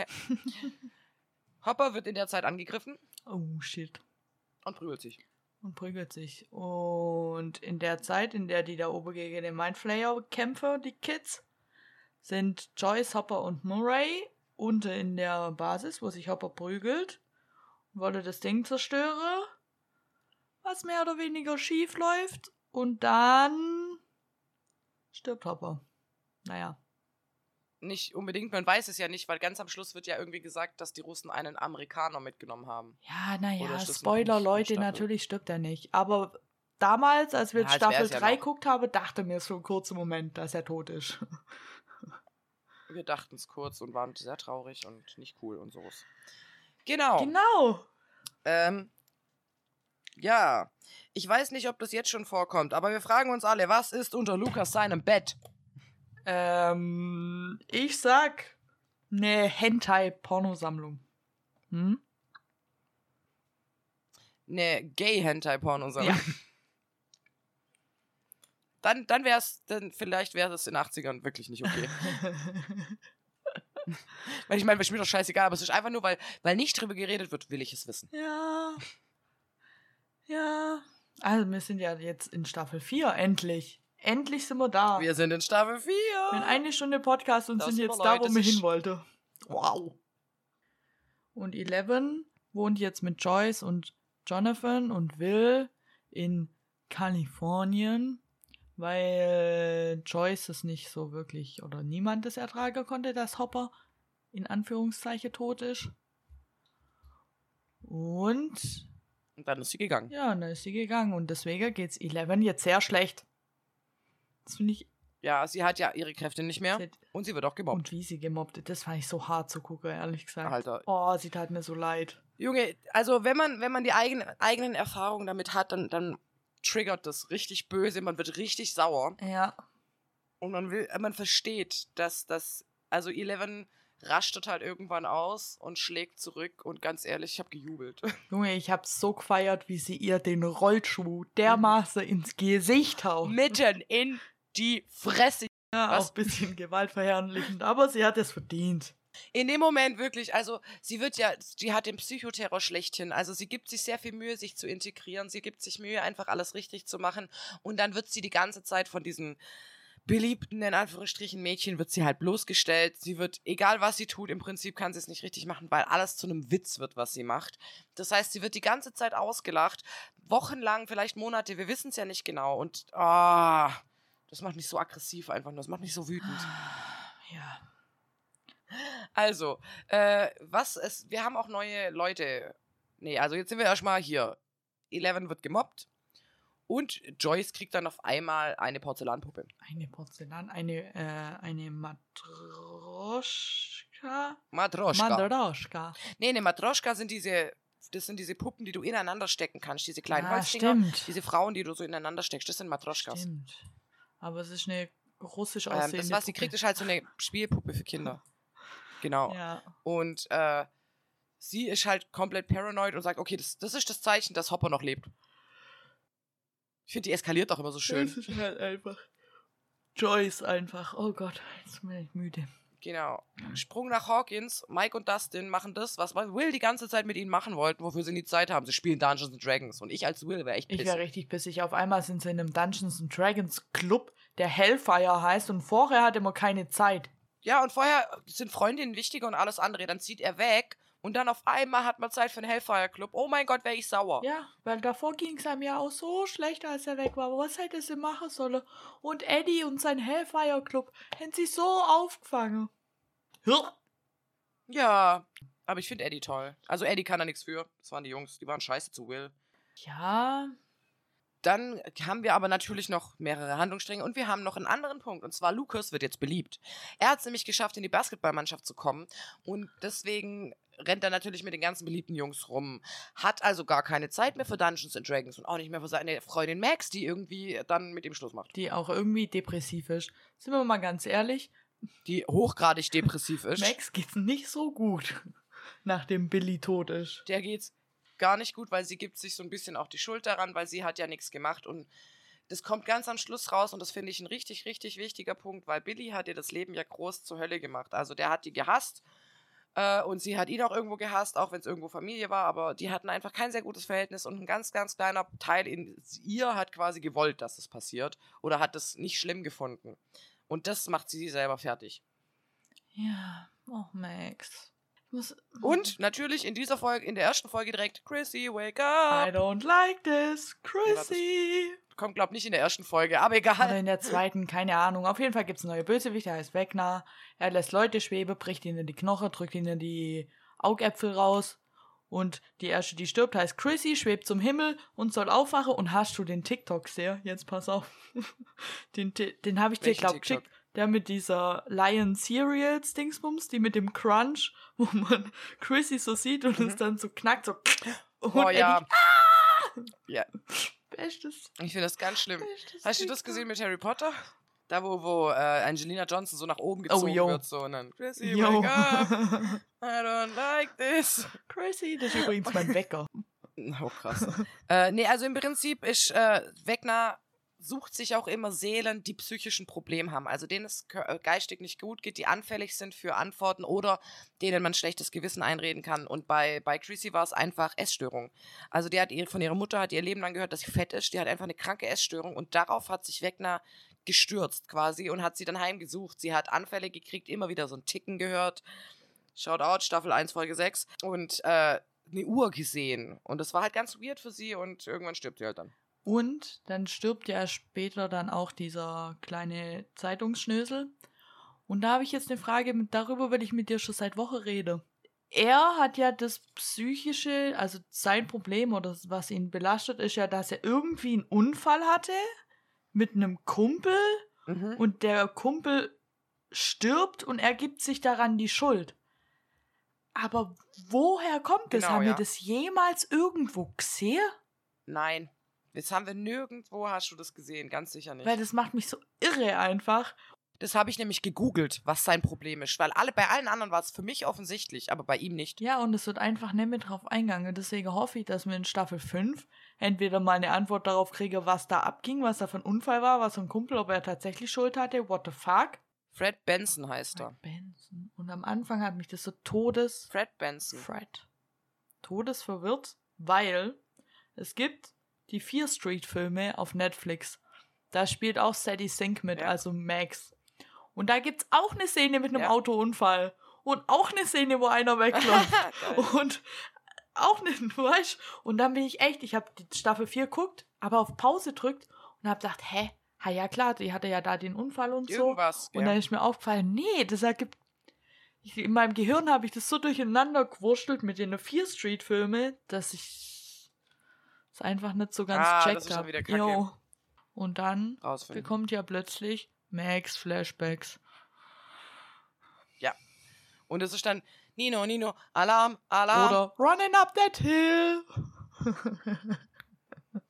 Hopper wird in der Zeit angegriffen Oh, shit. Und prügelt sich. Und prügelt sich. Und in der Zeit, in der die da oben gegen den Mindflayer kämpfen, die Kids, sind Joyce, Hopper und Murray unten in der Basis, wo sich Hopper prügelt und wollte das Ding zerstören, was mehr oder weniger schief läuft. Und dann stirbt Hopper. Naja. Nicht unbedingt, man weiß es ja nicht, weil ganz am Schluss wird ja irgendwie gesagt, dass die Russen einen Amerikaner mitgenommen haben. Ja, naja, Spoiler, Leute, natürlich stirbt er nicht. Aber damals, als wir Ja, als Staffel ja 3 noch. geguckt haben, dachte mir so einen kurzen Moment, dass er tot ist. Wir dachten es kurz und waren sehr traurig und nicht cool und sowas. Genau. Genau. Ähm, ja, ich weiß nicht, ob das jetzt schon vorkommt, aber wir fragen uns alle, was ist unter Lukas seinem Bett? Ähm, ich sag eine Hentai-Pornosammlung. Hm? Eine Gay-Hentai-Pornosammlung. Ja. [laughs] Dann, dann wäre es, dann vielleicht wäre es in den 80ern wirklich nicht okay. [laughs] [laughs] weil ich meine, ist mir doch scheißegal, aber es ist einfach nur, weil, weil nicht drüber geredet wird, will ich es wissen. ja. Ja. Also, wir sind ja jetzt in Staffel 4, endlich. Endlich sind wir da. Wir sind in Staffel 4. Wir haben eine Stunde Podcast und Das sind jetzt da, wo ist- hin wollte. Wow. Und Eleven wohnt jetzt mit Joyce und Jonathan und Will in Kalifornien, weil Joyce es nicht so wirklich oder niemand es ertragen konnte, dass Hopper in Anführungszeichen tot ist. Und Und dann ist sie gegangen. ja, und dann ist sie gegangen und deswegen geht's Eleven jetzt sehr schlecht. Das finde ich Ja, sie hat ja ihre Kräfte nicht mehr Sie und sie wird auch gemobbt. Und wie sie gemobbt wird, das fand ich so hart zu gucken, ehrlich gesagt. Alter. Oh, sie tat mir so leid. Junge, also wenn man, wenn man die eigenen, eigenen Erfahrungen damit hat, dann, dann triggert das richtig böse, man wird richtig sauer Ja. und man will, man versteht, dass das, also Eleven rastet halt irgendwann aus und schlägt zurück. Und ganz ehrlich, ich habe gejubelt. [laughs] Junge, ich hab's so gefeiert, wie sie ihr den Rollschuh dermaßen ins Gesicht haut. Mitten in die Fresse. Ja, Was? auch ein bisschen gewaltverherrlichend, aber sie hat es verdient. In dem Moment wirklich, also sie wird ja, die hat den Psychoterror schlechthin. Also sie gibt sich sehr viel Mühe, sich zu integrieren. Sie gibt sich Mühe, einfach alles richtig zu machen. Und dann wird sie die ganze Zeit von diesen beliebten, in Anführungsstrichen, Mädchen, wird sie halt bloßgestellt. Sie wird, egal was sie tut, im Prinzip kann sie es nicht richtig machen, weil alles zu einem Witz wird, was sie macht. Das heißt, sie wird die ganze Zeit ausgelacht. Wochenlang, vielleicht Monate, wir wissen es ja nicht genau. Und ah, das macht mich so aggressiv einfach nur. Das macht mich so wütend. [sighs] Ja. Also, äh, was es, wir haben auch neue Leute. Nee, also jetzt sind wir erstmal hier. Eleven wird gemobbt und Joyce kriegt dann auf einmal eine Porzellanpuppe. Eine Porzellan, eine, äh, eine Matroschka? Matroschka. Matroschka. nee, eine Matroschka sind diese, das sind diese Puppen, die du ineinander stecken kannst, diese kleinen Ah, Holzdinger. stimmt. Diese Frauen, die du so ineinander steckst, das sind Matroschkas. Stimmt. Aber es ist eine russisch Ähm, aussehende das, was sie kriegt, ist halt so eine Spielpuppe für Kinder. [laughs] Genau. Ja. Und äh, sie ist halt komplett paranoid und sagt, okay, das, das ist das Zeichen, dass Hopper noch lebt. Ich finde, die eskaliert auch immer so schön. Das ist halt einfach. Joyce einfach. Oh Gott, jetzt bin ich müde. Genau. Sprung nach Hawkins. Mike und Dustin machen das, was Will die ganze Zeit mit ihnen machen wollten, wofür sie nie Zeit haben. Sie spielen Dungeons and Dragons. Und ich als Will wäre echt Ich pissig. wäre richtig pissig. Auf einmal sind sie in einem Dungeons and Dragons Club, der Hellfire heißt, und vorher hatte man keine Zeit. Ja, und vorher sind Freundinnen wichtiger und alles andere. Dann zieht er weg und dann auf einmal hat man Zeit für einen Hellfire Club. Oh mein Gott, wäre ich sauer. Ja, weil davor ging es einem ja auch so schlecht, als er weg war. Aber was hätte sie machen sollen? Und Eddie und sein Hellfire Club hätten sich so aufgefangen. Ja. Ja. Aber ich finde Eddie toll. Also Eddie kann da nichts für. Das waren die Jungs, die waren scheiße zu Will. Ja, Dann haben wir aber natürlich noch mehrere Handlungsstränge und wir haben noch einen anderen Punkt. Und zwar Lucas wird jetzt beliebt. Er hat es nämlich geschafft, in die Basketballmannschaft zu kommen. Und deswegen rennt er natürlich mit den ganzen beliebten Jungs rum. Hat also gar keine Zeit mehr für Dungeons and Dragons und auch nicht mehr für seine Freundin Max, die irgendwie dann mit ihm Schluss macht. die auch irgendwie depressiv ist. Sind wir mal ganz ehrlich, Die hochgradig depressiv ist. Max geht's nicht so gut, [laughs] nachdem Billy tot ist. Der geht's gar nicht gut, weil sie gibt sich so ein bisschen auch die Schuld daran, weil sie hat ja nichts gemacht und das kommt ganz am Schluss raus und das finde ich ein richtig, richtig wichtiger Punkt, weil Billy hat ihr das Leben ja groß zur Hölle gemacht. Also der hat die gehasst äh, und sie hat ihn auch irgendwo gehasst, auch wenn es irgendwo Familie war, aber die hatten einfach kein sehr gutes Verhältnis und ein ganz, ganz kleiner Teil in ihr hat quasi gewollt, dass das passiert oder hat es nicht schlimm gefunden. Und das macht sie selber fertig. Ja, oh Max. Muss, Und natürlich in dieser Folge, in der ersten Folge direkt, Chrissy, wake I up! don't like this, Chrissy. Kommt, glaub nicht in der ersten Folge, aber Oder egal. in der zweiten, keine Ahnung. Auf jeden Fall gibt's einen neuen Bösewicht, der heißt Wegner. Er lässt Leute schweben, bricht ihnen die Knochen, drückt ihnen die Augäpfel raus. Und die erste, die stirbt, heißt Chrissy, schwebt zum Himmel und soll aufwachen. Und hast du den TikTok sehr? Jetzt pass auf. [laughs] Den, den habe ich dir, Welchen glaub TikTok? geschickt. Der mit dieser Lion Cereals Dingsbums, die mit dem Crunch, [laughs] wo man Chrissy so sieht und es dann so knackt, so. Und Mhm. Oh ja. Eddie, Ja, bestes, ich finde das ganz schlimm. bestes Hast du das TikTok. gesehen mit Harry Potter? Da, wo, wo äh, Angelina Johnson so nach oben gezogen yo. wird, so und dann Chrissy, Yo. wake up! [laughs] I don't like this. Crazy, das ist übrigens mein [laughs] Wecker. Oh, krass. äh, nee, also im Prinzip ist äh, Wegner sucht sich auch immer Seelen, die psychischen Probleme haben, also denen es äh, geistig nicht gut geht, die anfällig sind für Antworten oder denen man schlechtes Gewissen einreden kann. Und bei, bei Chrissy war es einfach Essstörung. Also die hat ihr, von ihrer Mutter hat ihr Leben lang gehört, dass sie fett ist, die hat einfach eine kranke Essstörung und darauf hat sich Wegner gestürzt quasi und hat sie dann heimgesucht. Sie hat Anfälle gekriegt, immer wieder so ein Ticken gehört. Shoutout, Staffel 1, Folge 6. Und äh, eine Uhr gesehen. Und das war halt ganz weird für sie und irgendwann stirbt sie halt dann. Und dann stirbt ja später dann auch dieser kleine Zeitungsschnösel. Und da habe ich jetzt eine Frage, darüber will ich mit dir schon seit Woche reden. Er hat ja das psychische, also sein Problem oder was ihn belastet, ist ja, dass er irgendwie einen Unfall hatte mit einem Kumpel Mhm. und der Kumpel stirbt und er gibt sich daran die Schuld. Aber woher kommt das? Genau, Haben ja. wir das jemals irgendwo gesehen? Nein. Jetzt haben wir nirgendwo, hast du das gesehen, ganz sicher nicht. Weil das macht mich so irre einfach. Das habe ich nämlich gegoogelt, was sein Problem ist. Weil alle, bei allen anderen war es für mich offensichtlich, aber bei ihm nicht. Ja, und es wird einfach nicht mehr drauf eingegangen. Deswegen hoffe ich, dass wir in Staffel 5 entweder mal eine Antwort darauf kriegen, was da abging, was da für ein Unfall war, was so ein Kumpel, ob er tatsächlich Schuld hatte, what the fuck. Fred Benson heißt er. Fred Benson. Und am Anfang hat mich das so todes... Fred Benson. Fred. Todes verwirrt, weil es gibt die Fear Street Filme auf Netflix. Da spielt auch Sadie Sink mit, Ja. also Max. Und da gibt's auch eine Szene mit einem Ja. Autounfall. Und auch eine Szene, wo einer wegläuft. [laughs] Und auch nicht, [laughs] weißt Und dann bin ich echt, ich habe die Staffel 4 geguckt, aber auf Pause drückt und habe gedacht, hä? Ha, ja klar, die hatte ja da den Unfall und so. Irgendwas. Und ja. dann ist mir aufgefallen, nee, das ergibt. Ich, in meinem Gehirn habe ich das so durcheinander gewurstelt mit den Fear Street Filme, dass ich es einfach nicht so ganz Ah, checkt habe. Und dann rausfinden. bekommt ja plötzlich Max Flashbacks. Und es ist dann Nino, Nino, Alarm, Alarm. Oder Running Up That Hill. [laughs]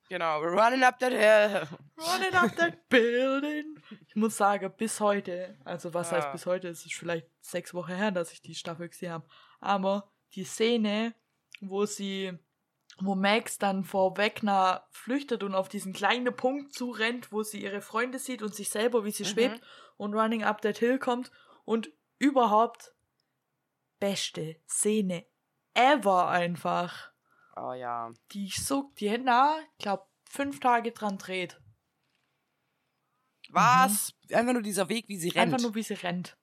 Genau, we're running up that hill. Running Up That [laughs] Building. Ich muss sagen, bis heute, also was heißt Ah. bis heute, es ist vielleicht sechs Wochen her, dass ich die Staffel gesehen habe, aber die Szene, wo sie, wo Max dann vor Wegner flüchtet und auf diesen kleinen Punkt zurennt, wo sie ihre Freunde sieht und sich selber, wie sie Mhm. schwebt und Running Up That Hill kommt und überhaupt beste Szene ever einfach. Oh ja. Die ich so, die Hände, ich glaube, fünf Tage dran dreht. Was? Einfach nur dieser Weg, wie sie rennt. Mhm. Einfach nur, wie sie rennt.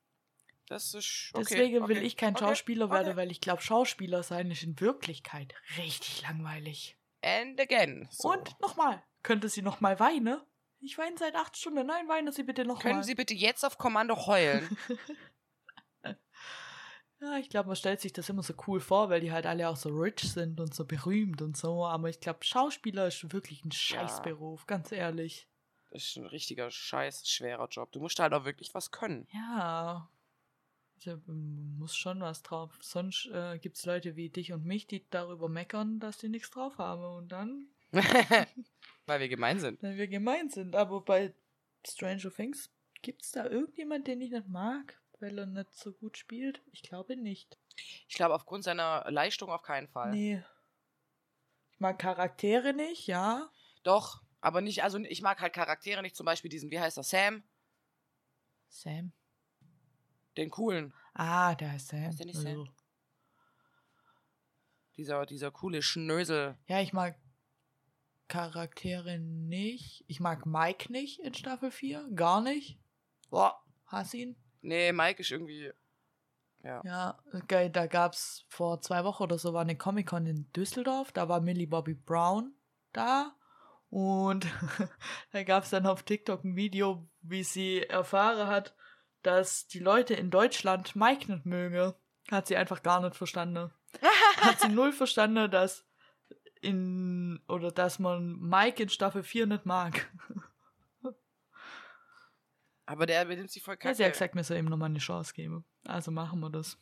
Das ist okay, Deswegen will okay, ich kein okay, Schauspieler werden, weil ich glaube, Schauspieler sein ist in Wirklichkeit richtig langweilig. And again. So. Und nochmal, könnte sie nochmal weinen? Ich weine seit acht Stunden. Nein, weine Sie bitte nochmal. Können Sie bitte jetzt auf Kommando heulen? [laughs] Ja, ich glaube, man stellt sich das immer so cool vor, weil die halt alle auch so rich sind und so berühmt und so. Aber ich glaube, Schauspieler ist wirklich ein Scheißberuf, ganz ehrlich. Das ist ein richtiger, scheiß, schwerer Job. Du musst halt auch wirklich was können. Ja. Also, man muss schon was drauf. Sonst äh, gibt es Leute wie dich und mich, die darüber meckern, dass die nichts drauf haben. Und dann, [laughs] Weil wir gemein sind. wenn wir gemein sind. Aber bei Stranger Things gibt es da irgendjemand, den ich nicht mag, weil er nicht so gut spielt? Ich glaube nicht. Ich glaube, aufgrund seiner Leistung auf keinen Fall. Nee. Ich mag Charaktere nicht, ja. Doch, aber nicht, also ich mag halt Charaktere nicht, zum Beispiel diesen, wie heißt er, Sam, Sam. Den coolen. Ah, der heißt Sam. Heißt der nicht Sam? Also, Dieser, dieser coole Schnösel. Ja, ich mag Charaktere nicht. Ich mag Mike nicht in Staffel 4. Gar nicht. Boah, hasse ihn. Nee, Mike ist irgendwie. Ja. Ja, geil, da gab's vor zwei Wochen oder so war eine Comic-Con in Düsseldorf. Da war Millie Bobby Brown da. Und [laughs] da gab's dann auf TikTok ein Video, wie sie erfahren hat, dass die Leute in Deutschland Mike nicht mögen. Hat sie einfach gar nicht verstanden. [laughs] Hat sie null verstanden, dass in oder dass man Mike in Staffel 4 nicht mag. Aber der benimmt sich voll Ja, kacke. sie hat gesagt, mir soll ihm nochmal eine Chance geben. Also machen wir das.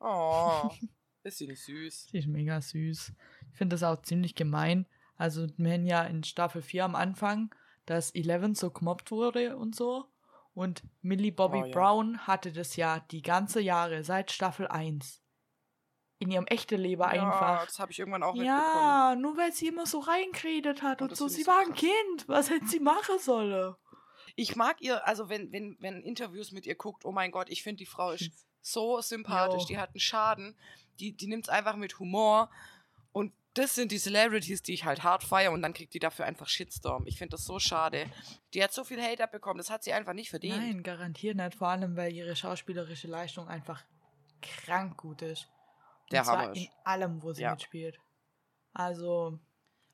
Oh, [laughs] ist sie nicht süß. Sie ist mega süß. Ich finde das auch ziemlich gemein. Also, wir haben ja in Staffel 4 am Anfang, dass Eleven so gemobbt wurde und so. Und Millie Bobby Oh, ja. Brown hatte das ja die ganze Jahre, seit Staffel 1. In ihrem echten Leben Ja, einfach. das habe ich irgendwann auch. Ja, nur weil sie immer so reingeredet hat Oh, und so. Sie war ein krass. Kind. Was hätte sie machen sollen? Ich mag ihr, also wenn, wenn, wenn Interviews mit ihr guckt, oh mein Gott, ich finde die Frau ist so sympathisch, Jo. die hat einen Schaden, die, die nimmt es einfach mit Humor und das sind die Celebrities, die ich halt hart feiere und dann kriegt die dafür einfach Shitstorm. Ich finde das so schade. Die hat so viel Hate abbekommen, das hat sie einfach nicht verdient. Nein, garantiert nicht. Vor allem, weil ihre schauspielerische Leistung einfach krank gut ist. Und Der zwar Hammer ist. in allem, wo sie Ja. mitspielt. Also,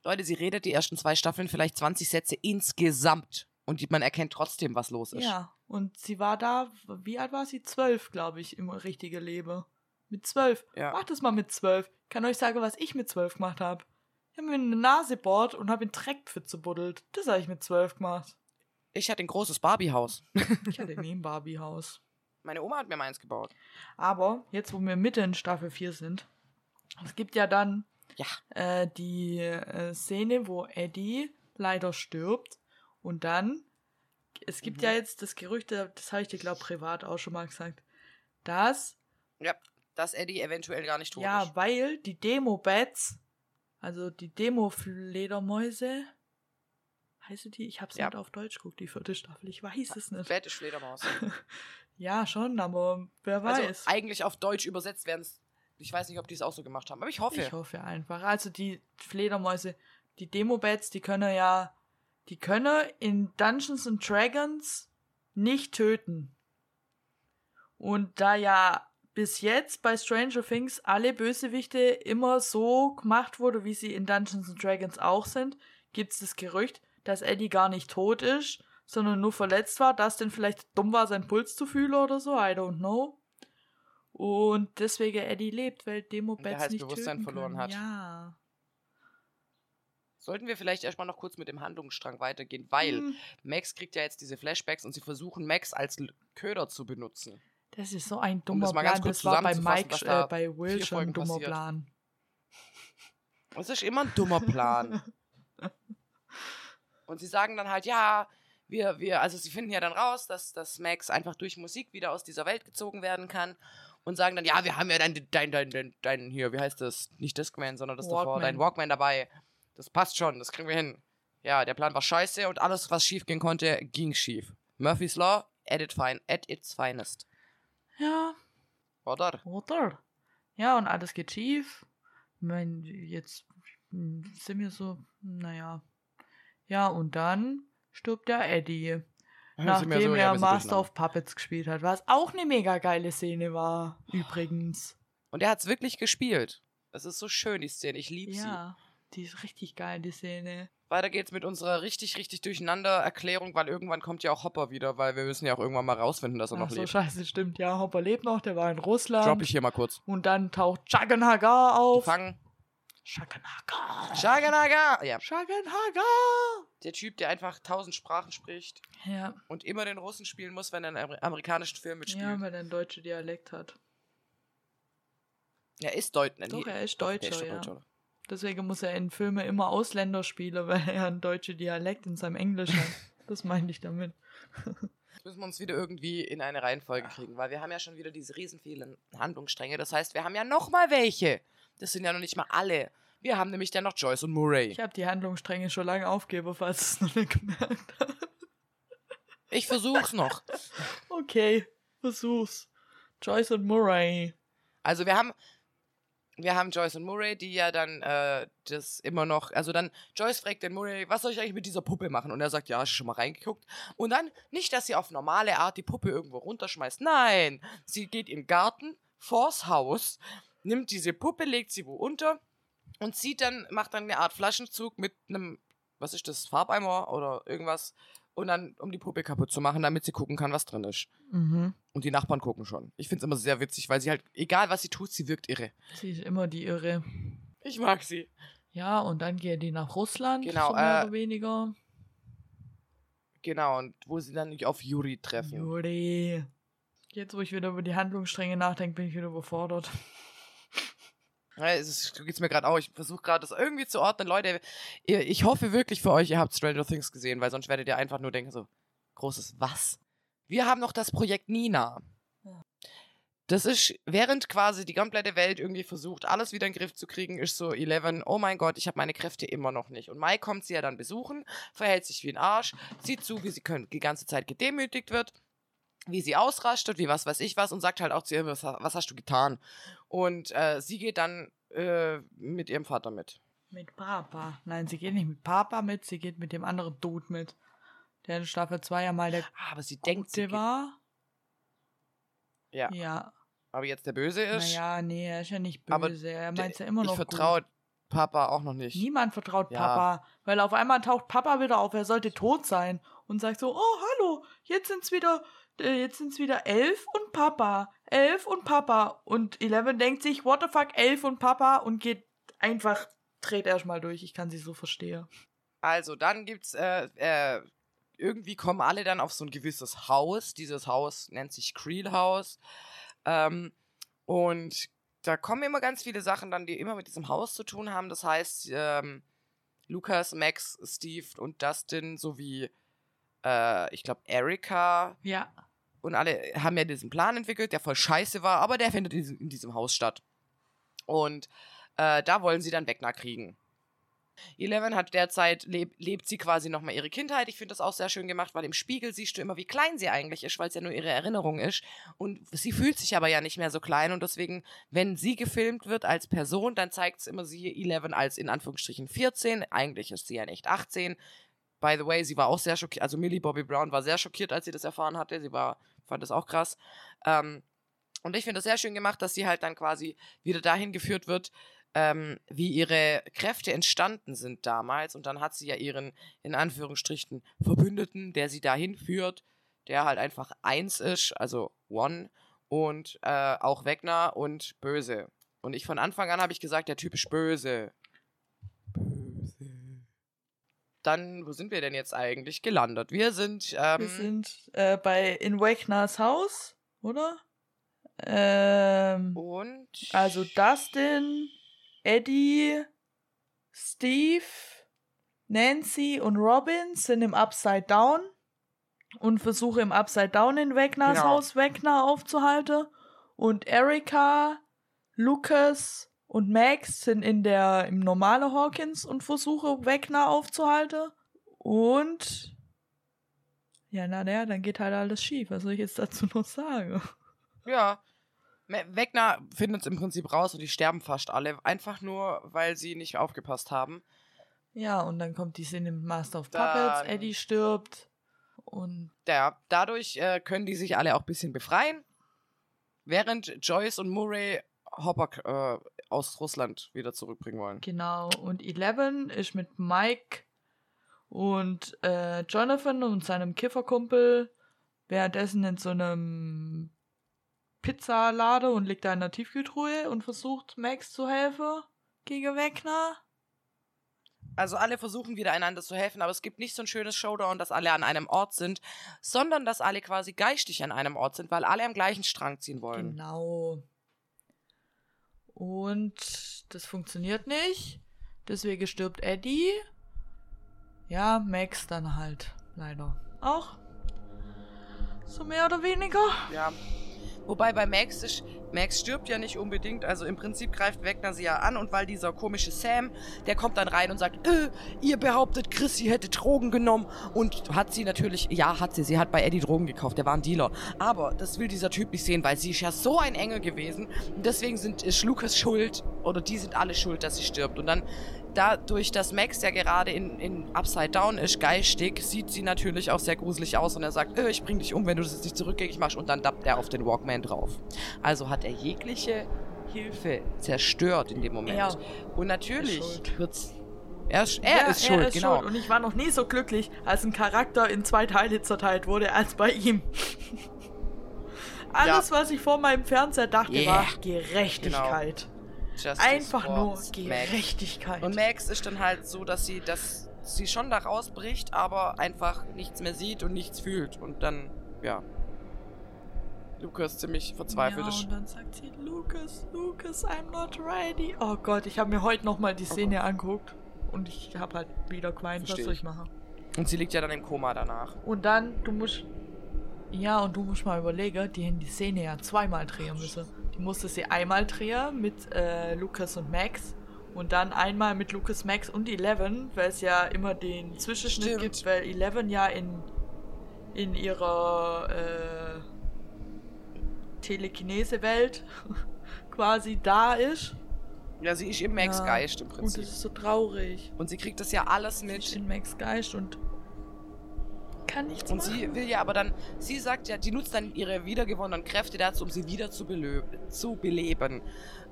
Leute, sie redet die ersten zwei Staffeln vielleicht 20 Sätze insgesamt und man erkennt trotzdem, was los ist. ja. Und sie war da, wie alt war sie? Zwölf, glaube ich, im richtigen Leben. Mit zwölf. Ja. Mach das mal mit zwölf. Ich kann euch sagen, was ich mit zwölf gemacht habe. Ich habe mir eine Nase bohrt und habe in Dreckpfütze buddelt. Das habe ich mit zwölf gemacht. Ich hatte ein großes Barbie-Haus. Ich hatte nie ein Barbie-Haus. [laughs] Meine Oma hat mir meins gebaut. Aber jetzt, wo wir mitten in Staffel 4 sind, es gibt ja dann Ja. äh, die äh, Szene, wo Eddie leider stirbt und dann es gibt Mhm. ja jetzt das Gerücht, das habe ich dir, glaube privat auch schon mal gesagt, dass, Ja, dass Eddie eventuell gar nicht tot ja, ist. weil die Demo-Bats, also die Demo-Fledermäuse, heiße die? Ich habe es Ja. nicht auf Deutsch geguckt, die vierte Staffel. Ich weiß es nicht. Fette Fledermaus. [laughs] Ja, schon, aber wer weiß. Also eigentlich auf Deutsch übersetzt werden es. Ich weiß nicht, ob die es auch so gemacht haben, aber ich hoffe. Ich hoffe einfach. Also die Fledermäuse, die Demo-Bats, die können ja, die können in Dungeons and Dragons nicht töten. Und da ja bis jetzt bei Stranger Things alle Bösewichte immer so gemacht wurde, wie sie in Dungeons and Dragons auch sind, gibt es das Gerücht, dass Eddie gar nicht tot ist, sondern nur verletzt war, dass denn vielleicht dumm war, seinen Puls zu fühlen oder so, I don't know. Und deswegen Eddie lebt, weil Demo Bats halt nicht Bewusstsein töten verloren hat. Ja. Sollten wir vielleicht erstmal noch kurz mit dem Handlungsstrang weitergehen, weil Hm, Max kriegt ja jetzt diese Flashbacks und sie versuchen Max als Köder zu benutzen. Das ist so ein Um dummer das mal Plan. Das war bei Mike, äh, bei Will schon ein dummer passiert. Plan. Das ist immer ein dummer Plan. [laughs] und sie sagen dann halt, ja, wir, wir, also sie finden ja dann raus, dass, dass Max einfach durch Musik wieder aus dieser Welt gezogen werden kann. Und sagen dann, ja, wir haben ja dein, dein, dein, dein, dein hier, wie heißt das? Nicht Discman, sondern das davor, Walkman. dein Walkman dabei. Das passt schon, das kriegen wir hin. Ja, der Plan war scheiße und alles, was schief gehen konnte, ging schief. Murphy's Law, at, it fine, at its finest. Ja, Oder? oder? Ja, und alles geht schief. Ich meine, jetzt hm, sind wir so, naja. Ja, und dann stirbt der Eddie. Nachdem so, ja, er Master of Puppets gespielt hat, was auch eine mega geile Szene war, übrigens. Und er hat's wirklich gespielt. Es ist so schön, die Szene. Ich liebe sie. Ja, die ist richtig geil, die Szene. Weiter geht's mit unserer richtig, richtig durcheinander Erklärung, weil irgendwann kommt ja auch Hopper wieder, weil wir müssen ja auch irgendwann mal rausfinden, dass er Ach noch so, lebt. scheiße, stimmt. Ja, Hopper lebt noch, der war in Russland. Drop ich hier mal kurz. Und dann taucht Chagan Hagar auf. Fangen. Chagan Hagar. Shaganaga! Ja, Chagan Hagar. der Typ, der einfach tausend Sprachen spricht Ja, und immer den Russen spielen muss, wenn er einen Amer- amerikanischen Film mitspielt. ja, weil er einen deutschen Dialekt hat. er ist Deut nee, Doch, er ist Deutscher, schon ja. Deutscher. Deswegen muss er in Filmen immer Ausländer spielen, [laughs] weil er einen deutschen Dialekt in seinem Englisch hat. Das meine ich damit. Jetzt müssen wir uns wieder irgendwie in eine Reihenfolge kriegen, weil wir haben ja schon wieder diese riesen vielen Handlungsstränge. Das heißt, wir haben ja noch mal welche. Das sind ja noch nicht mal alle. Wir haben nämlich dann noch Joyce und Murray. Ich habe die Handlungsstränge schon lange aufgegeben, falls es noch nicht gemerkt hast. Ich versuch's noch. Okay, versuch's. Joyce und Murray. Also wir haben, wir haben Joyce und Murray, die ja dann äh, das immer noch, also dann Joyce fragt den Murray, was soll ich eigentlich mit dieser Puppe machen? Und er sagt, ja, hast du schon mal reingeguckt? Und dann nicht, dass sie auf normale Art die Puppe irgendwo runterschmeißt. Nein, sie geht im Garten vors Haus, nimmt diese Puppe, legt sie wo unter und zieht dann, macht dann eine Art Flaschenzug mit einem, was ist das, Farbeimer oder irgendwas und dann, um die Puppe kaputt zu machen, damit sie gucken kann, was drin ist. Mhm. Und die Nachbarn gucken schon. Ich find's immer sehr witzig, weil sie halt, egal was sie tut, sie wirkt irre. Sie ist immer die Irre. Ich mag sie. Ja, und dann gehen die nach Russland, Genau, so mehr äh, oder weniger. Genau, und wo sie dann auf Yuri treffen. Juri. Jetzt, wo ich wieder über die Handlungsstränge nachdenke, bin ich wieder überfordert. Ja, es geht's mir gerade auch. Ich versuche gerade das irgendwie zu ordnen. Leute, ich hoffe wirklich für euch, ihr habt Stranger Things gesehen, weil sonst werdet ihr einfach nur denken, so, großes Was? Wir haben noch das Projekt Nina. Das ist, während quasi die komplette Welt irgendwie versucht, alles wieder in den Griff zu kriegen, ist so Eleven, oh mein Gott, ich habe meine Kräfte immer noch nicht. Und Mai kommt sie ja dann besuchen, verhält sich wie ein Arsch, sieht zu, wie sie können, die ganze Zeit gedemütigt wird, wie sie ausrastet, wie was weiß ich was und sagt halt auch zu ihr, was, was hast du getan? Und äh, sie geht dann äh, mit ihrem Vater mit. Mit Papa. Nein, sie geht nicht mit Papa mit, sie geht mit dem anderen Dude mit. Der in Staffel 2 ja mal der Ah, aber sie denkt, sie Gute war. Ja. Ja. aber jetzt der Böse ist. Naja, nee, er ist ja nicht Aber böse. er der- meint ja immer noch ich vertraue gut. Papa auch noch nicht. Niemand vertraut Ja. Papa, weil auf einmal taucht Papa wieder auf, er sollte tot sein und sagt so, oh hallo, jetzt sind's wieder, jetzt sind's wieder Elf und Papa, Elf und Papa und Eleven denkt sich, what the fuck, Elf und Papa und geht einfach, dreht erstmal durch, ich kann sie so verstehen. Also, dann gibt's, äh, äh, irgendwie kommen alle dann auf so ein gewisses Haus. Dieses Haus nennt sich Creel House. Ähm, und da kommen immer ganz viele Sachen dann, die immer mit diesem Haus zu tun haben. Das heißt, ähm, Lukas, Max, Steve und Dustin sowie äh, ich glaube, Erika Ja. und alle haben ja diesen Plan entwickelt, der voll scheiße war, aber der findet in diesem, Haus statt. Und äh, da wollen sie dann Wegner kriegen. Eleven hat derzeit, leb, lebt sie quasi nochmal ihre Kindheit. Ich finde das auch sehr schön gemacht, weil im Spiegel siehst du immer, wie klein sie eigentlich ist, weil es ja nur ihre Erinnerung ist. Und sie fühlt sich aber ja nicht mehr so klein und deswegen, wenn sie gefilmt wird als Person, dann zeigt es immer sie Eleven als in Anführungsstrichen 14. Eigentlich ist sie ja nicht 18. By the way, sie war auch sehr schockiert, also Millie Bobby Brown war sehr schockiert, als sie das erfahren hatte. Sie war, fand das auch krass. Ähm, und ich finde das sehr schön gemacht, dass sie halt dann quasi wieder dahin geführt wird, ähm, wie ihre Kräfte entstanden sind damals. Und dann hat sie ja ihren, in Anführungsstrichen, Verbündeten, der sie dahin führt, der halt einfach eins ist, also One, und äh, auch Wegner und Böse. Und ich von Anfang an habe ich gesagt, der Typ ist böse. Böse. Dann, wo sind wir denn jetzt eigentlich gelandet? Wir sind, ähm, Wir sind äh, bei in Wagners Haus, oder? Ähm, und also Dustin, Eddie, Steve, Nancy und Robin sind im Upside Down und versuchen im Upside Down in Wagners Genau. Haus Wagner aufzuhalten. Und Erika, Lucas und Max sind in der im normalen Hawkins und versuchen Wagner aufzuhalten. Und ja, na ja, dann geht halt alles schief. Was soll ich jetzt dazu noch sagen? Ja. Wegner findet es im Prinzip raus und die sterben fast alle. Einfach nur, weil sie nicht aufgepasst haben. Ja, und dann kommt die Szene mit Master of Puppets, Dann- Eddie stirbt und Ja, dadurch äh, können die sich alle auch ein bisschen befreien. Während Joyce und Murray Hopper äh, aus Russland wieder zurückbringen wollen. genau. Und Eleven ist mit Mike und äh, Jonathan und seinem Kifferkumpel währenddessen in so einem Pizzalade und liegt da in der Tiefkühltruhe und versucht Max zu helfen gegen Wegner. Also alle versuchen wieder einander zu helfen, aber es gibt nicht so ein schönes Showdown, dass alle an einem Ort sind, sondern dass alle quasi geistig an einem Ort sind, weil alle am gleichen Strang ziehen wollen. Genau. Und das funktioniert nicht. Deswegen stirbt Eddie. Ja, Max dann halt. Leider. Auch. So mehr oder weniger. Ja. Wobei bei Max ist, Max stirbt ja nicht unbedingt, also im Prinzip greift Wegner sie ja an und weil dieser komische Sam, der kommt dann rein und sagt, äh, ihr behauptet, Chrissy hätte Drogen genommen. Und hat sie natürlich, ja, hat sie, sie hat bei Eddie Drogen gekauft, der war ein Dealer. Aber das will dieser Typ nicht sehen, weil sie ist ja so ein Engel gewesen. Und deswegen sind, ist Lukas schuld oder die sind alle schuld, dass sie stirbt. Und dann dadurch, dass Max ja gerade in, in Upside Down ist, geistig, sieht sie natürlich auch sehr gruselig aus und er sagt, äh, ich bring dich um, wenn du das nicht zurückgängig machst und dann dappt er auf den Walkman drauf. Also hat er jegliche Hilfe zerstört in dem Moment. Er und natürlich ist wird's... Er ist, er Ja, ist schuld, genau. schuld. Und ich war noch nie so glücklich, als ein Charakter in zwei Teile zerteilt wurde, als bei ihm. Alles, was ich vor meinem Fernseher dachte, Yeah. war Gerechtigkeit. Justice Einfach nur Max. Gerechtigkeit. Und Max ist dann halt so, dass sie, dass sie schon da rausbricht, aber einfach nichts mehr sieht und nichts fühlt. Und dann, ja. Lukas ziemlich verzweifelt ja, und dann sagt sie, Lucas, Lucas, I'm not ready. Oh Gott, ich habe mir heute nochmal die Szene angeguckt. Und ich habe halt wieder geweint, was soll ich. ich machen? Und sie liegt ja dann im Koma danach. Und dann, du musst. Ja, und du musst mal überlegen, die hätten die Szene ja zweimal drehen müssen. Musste sie einmal drehen mit äh, Lucas und Max. Und dann einmal mit Lucas, Max und Eleven, weil es ja immer den Zwischenschnitt Stimmt. gibt, weil Eleven ja in, in ihrer äh, Telekinese-Welt [laughs] quasi da ist. Ja, sie ist im Max Ja. Geist im Und Prinzip. das ist so traurig. Und sie kriegt das ja alles mit. in Max Geist und kann nichts Und machen. sie will ja aber dann, sie sagt ja, die nutzt dann ihre wiedergewonnenen Kräfte dazu, um sie wieder zu, zu beleben.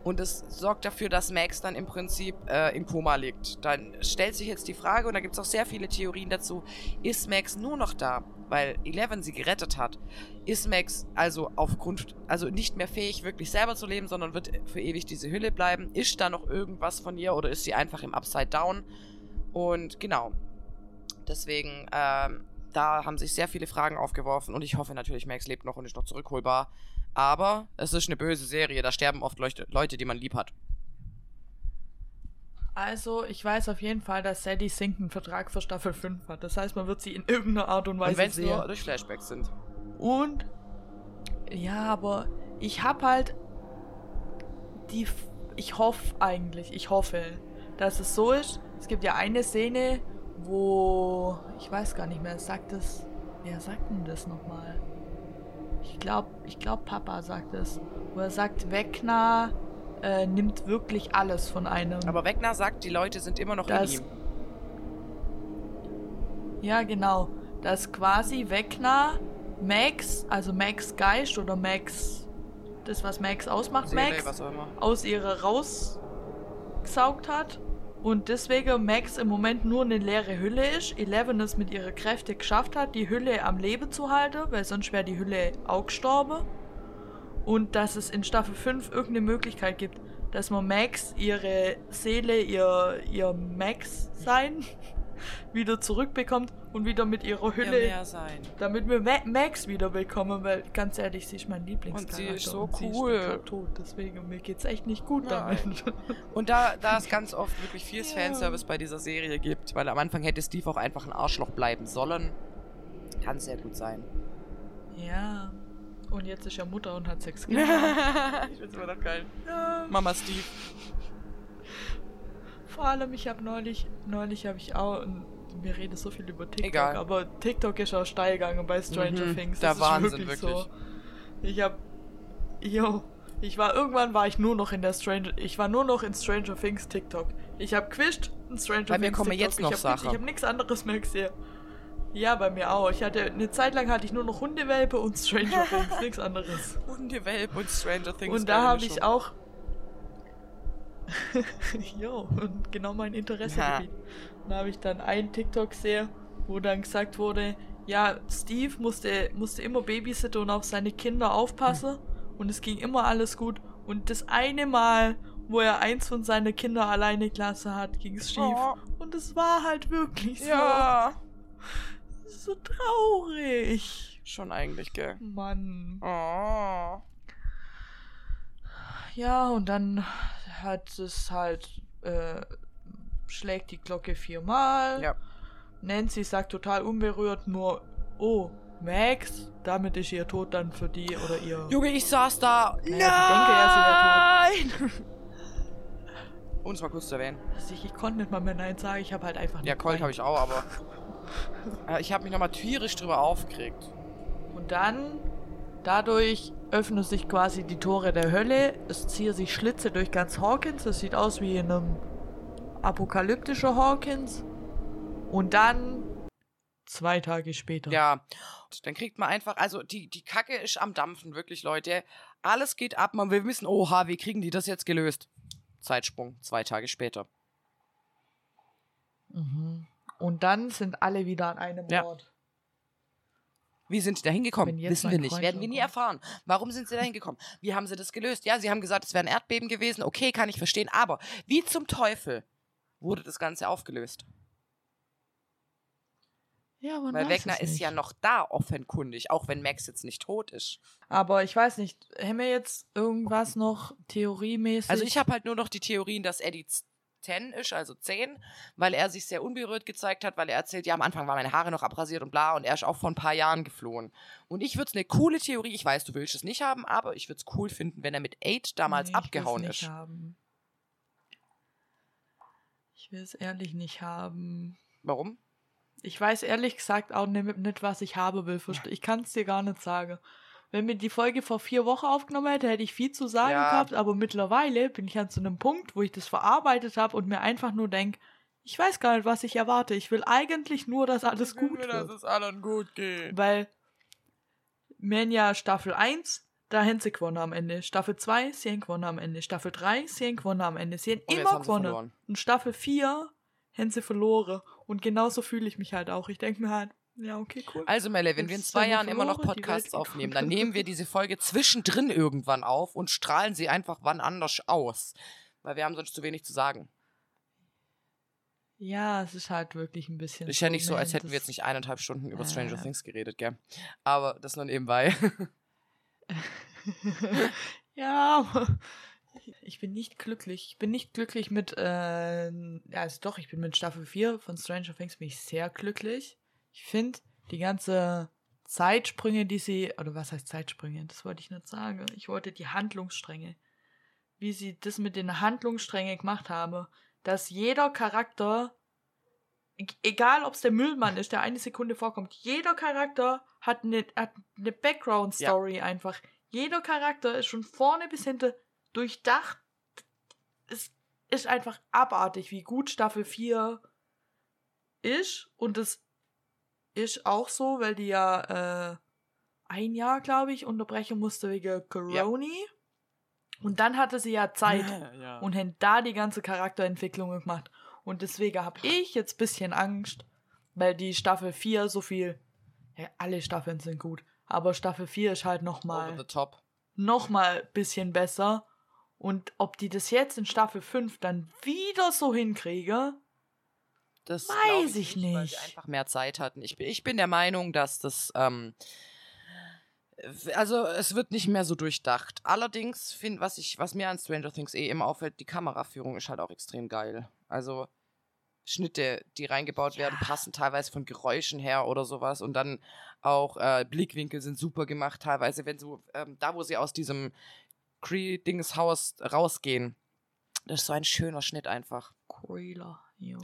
Und das sorgt dafür, dass Max dann im Prinzip äh, im Koma liegt. Dann stellt sich jetzt die Frage, und da gibt es auch sehr viele Theorien dazu, ist Max nur noch da, weil Eleven sie gerettet hat? Ist Max also aufgrund, also nicht mehr fähig, wirklich selber zu leben, sondern wird für ewig diese Hülle bleiben? Ist da noch irgendwas von ihr oder ist sie einfach im Upside Down? Und genau. Deswegen, ähm, da haben sich sehr viele Fragen aufgeworfen und ich hoffe natürlich, Max lebt noch und ist noch zurückholbar. Aber es ist eine böse Serie, da sterben oft Leuchte, Leute, die man lieb hat. Also, ich weiß auf jeden Fall, dass Sadie Sink einen Vertrag für Staffel 5 hat. Das heißt, man wird sie in irgendeiner Art und Weise Und wenn es sehen. nur durch Flashbacks sind. Und ja, aber ich hab halt die. F- Ich hoffe eigentlich, ich hoffe, dass es so ist. Es gibt ja eine Szene, wo. Ich weiß gar nicht mehr, sagt es. Wer sagt denn das nochmal? Ich glaube, ich glaub, Papa sagt es. Wo er sagt, Wegner äh, nimmt wirklich alles von einem. Aber Wegner sagt, die Leute sind immer noch Das- in ihm. Ja, genau. Dass quasi Wegner Max, also Max Geist oder Max, das was Max ausmacht, Seele, Max, was auch immer. aus ihrer rausgesaugt hat. Und deswegen Max im Moment nur eine leere Hülle ist. Eleven es mit ihrer Kräfte geschafft hat, die Hülle am Leben zu halten, weil sonst wäre die Hülle auch gestorben. Und dass es in Staffel 5 irgendeine Möglichkeit gibt, dass man Max ihre Seele, ihr, ihr Max-Sein wieder zurückbekommt und wieder mit ihrer Ja, Hülle sein. damit wir Ma Max wieder bekommen, weil ganz ehrlich, sie ist mein Lieblingscharakter. Und sie ist so und sie cool. Ist total tot, deswegen mir geht's echt nicht gut Nein. damit. [laughs] Und da, da es ganz oft wirklich viel Ja. Fanservice bei dieser Serie gibt, weil am Anfang hätte Steve auch einfach ein Arschloch bleiben sollen, kann sehr gut sein. ja. Und jetzt ist er Mutter und hat Sex [laughs] ich gehabt. find's immer noch geil. ja. Mama Steve. Vor allem, ich habe neulich, neulich habe ich auch, wir reden so viel über TikTok, Egal. aber TikTok ist auch steil gegangen bei Stranger Mhm, Things. der Das Wahnsinn, ist wirklich, wirklich. so. Ich hab, yo, ich war, irgendwann war ich nur noch in der Stranger, ich war nur noch in Stranger Things TikTok. Ich habe gequischt in Stranger Bei mir Things kommen TikTok. jetzt noch ich hab, Sachen. Ich habe nichts anderes mehr gesehen. Ja, bei mir auch. Ich hatte, eine Zeit lang hatte ich nur noch Hundewelpe und Stranger [laughs] Things, nichts anderes. Hundewelp und Stranger Things. Und da habe ich auch. [laughs] jo, und genau mein Interessegebiet. Da habe ich dann einen TikTok gesehen, wo dann gesagt wurde, ja, Steve musste, musste immer babysitten und auf seine Kinder aufpassen und es ging immer alles gut. Und das eine Mal, wo er eins von seinen Kindern alleine Klasse hat, ging es schief. Oh. Und es war halt wirklich so. Ja. So traurig. Schon eigentlich, gell? Mann. Oh. Ja, und dann hat es halt, äh, schlägt die Glocke viermal. Ja. Nancy sagt total unberührt nur, oh, Max, damit ist ihr Tod dann für die oder ihr. Junge, ich saß da. Naja, die denke ja, Nein! [laughs] Um es mal kurz zu erwähnen. Also ich, ich konnte nicht mal mehr Nein sagen, ich habe halt einfach Ja, Colt habe ich auch, aber. Äh, ich habe mich nochmal tierisch drüber aufgeregt. Und dann, dadurch öffnen sich quasi die Tore der Hölle. Es ziehen sich Schlitze durch ganz Hawkins. Es sieht aus wie in einem apokalyptischen Hawkins. Und dann, zwei Tage später. Ja. Dann kriegt man einfach, also die, die Kacke ist am Dampfen, wirklich, Leute. Alles geht ab, man will wissen, oha, wie kriegen die das jetzt gelöst? Zeitsprung, zwei Tage später. Mhm. Und dann sind alle wieder an einem Ja. Ort. Wie sind die da hingekommen? Wissen wir nicht. Freund Werden wir nie erfahren. Warum sind sie da hingekommen? Wie haben sie das gelöst? Ja, sie haben gesagt, es wäre ein Erdbeben gewesen. Okay, kann ich verstehen. Aber wie zum Teufel wurde das Ganze aufgelöst? Ja, man Weil Wegner ist ja noch da offenkundig, auch wenn Max jetzt nicht tot ist. Aber ich weiß nicht, haben wir jetzt irgendwas noch theoriemäßig? Also ich habe halt nur noch die Theorien, dass Eddie 10 ist, also 10, weil er sich sehr unberührt gezeigt hat, weil er erzählt, ja, am Anfang waren meine Haare noch abrasiert und bla und er ist auch vor ein paar Jahren geflohen. Und ich würde es eine coole Theorie, ich weiß, du willst es nicht haben, aber ich würde es cool finden, wenn er mit 8 damals Nee, abgehauen ist. Haben. Ich will es ehrlich nicht haben. Warum? Ich weiß ehrlich gesagt auch nicht, was ich haben will. Ich kann es dir gar nicht sagen. Wenn mir die Folge vor vier Wochen aufgenommen hätte, hätte ich viel zu sagen Ja. gehabt, aber mittlerweile bin ich an so einem Punkt, wo ich das verarbeitet habe und mir einfach nur denke, ich weiß gar nicht, was ich erwarte. Ich will eigentlich nur, dass alles gut wird. es allen gut geht. Weil Mania Staffel 1, da haben sie gewonnen am Ende. Staffel 2, sie haben gewonnen am Ende. Staffel 3, sie haben gewonnen am Ende. Sie haben Und immer gewonnen. verloren. Und Staffel 4 haben sie verloren. Und genauso fühle ich mich halt auch. Ich denke mir halt, ja, okay, cool. Also Melle, wenn wir in zwei Jahren immer noch Podcasts aufnehmen, dann [laughs] nehmen wir diese Folge zwischendrin irgendwann auf und strahlen sie einfach wann anders aus. Weil wir haben sonst zu wenig zu sagen. Ja, es ist halt wirklich ein bisschen. Ist ja nicht so, als hätten wir das- jetzt nicht eineinhalb Stunden über Stranger Äh. Things geredet, gell? Aber das nur nebenbei. [laughs] ja, Ich bin nicht glücklich. Ich bin nicht glücklich mit, äh, also doch, ich bin mit Staffel 4 von Stranger Things bin ich sehr glücklich. Ich finde, die ganze Zeitsprünge, die sie, oder was heißt Zeitsprünge? Das wollte ich nicht sagen. Ich wollte die Handlungsstränge. Wie sie das mit den Handlungssträngen gemacht haben, dass jeder Charakter, e- egal ob es der Müllmann ist, der eine Sekunde vorkommt, jeder Charakter hat eine, hat eine Background-Story einfach. Jeder Charakter ist schon vorne bis hinten durchdacht. Es ist einfach abartig, wie gut Staffel 4 ist. Und es ist auch so, weil die ja äh, ein Jahr, glaube ich, unterbrechen musste wegen Coroni. Und dann hatte sie ja Zeit ja. und haben da die ganze Charakterentwicklung gemacht. Und deswegen habe ich jetzt ein bisschen Angst, weil die Staffel 4 so viel. Ja, alle Staffeln sind gut. Aber Staffel 4 ist halt Over nochmal the top. noch mal ein bisschen besser. Und ob die das jetzt in Staffel 5 dann wieder so hinkriege, Das Weiß glaub ich Weil sie nicht. einfach mehr Zeit hatten. Ich, bin- ich bin der Meinung, dass das. Ähm, also es wird nicht mehr so durchdacht. Allerdings find, was ich, was mir an Stranger Things eh immer auffällt, die Kameraführung ist halt auch extrem geil. Also Schnitte, die reingebaut werden, passen teilweise von Geräuschen her oder sowas. Und dann auch äh, Blickwinkel sind super gemacht, teilweise, wenn so, ähm, da wo sie aus diesem Cree-Dings-Haus rausgehen. Das ist so ein schöner Schnitt einfach. Crueler. Jo.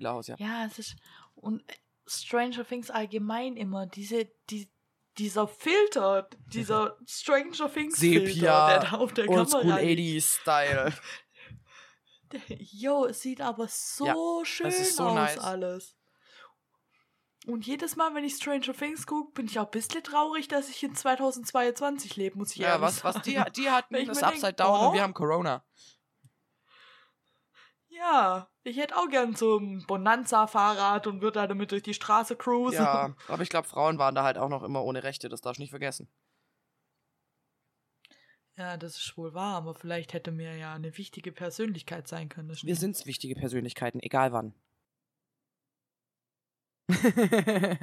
Cree-Haus, ja. Ja, es ist. Und Stranger Things allgemein immer, diese, die, dieser Filter, dieser [laughs] Stranger Things Filter, Sepia, der da auf der Oldschool Kamera. 80s Style. [laughs] Jo, es sieht aber so schön ist so aus nice. alles. Und jedes Mal, wenn ich Stranger Things gucke, bin ich auch ein bisschen traurig, dass ich in 2022 lebe, muss ich Ja, ehrlich was, sagen. was die, die hatten das mir denk, Upside Down und oh. wir haben Corona. Ja, ich hätte auch gern so ein Bonanza-Fahrrad und würde da damit durch die Straße cruisen. Ja, [laughs] aber ich glaube, Frauen waren da halt auch noch immer ohne Rechte, das darfst du nicht vergessen. Ja, das ist wohl wahr, aber vielleicht hätte mir ja eine wichtige Persönlichkeit sein können. Wir sind wichtige Persönlichkeiten, egal wann. [laughs]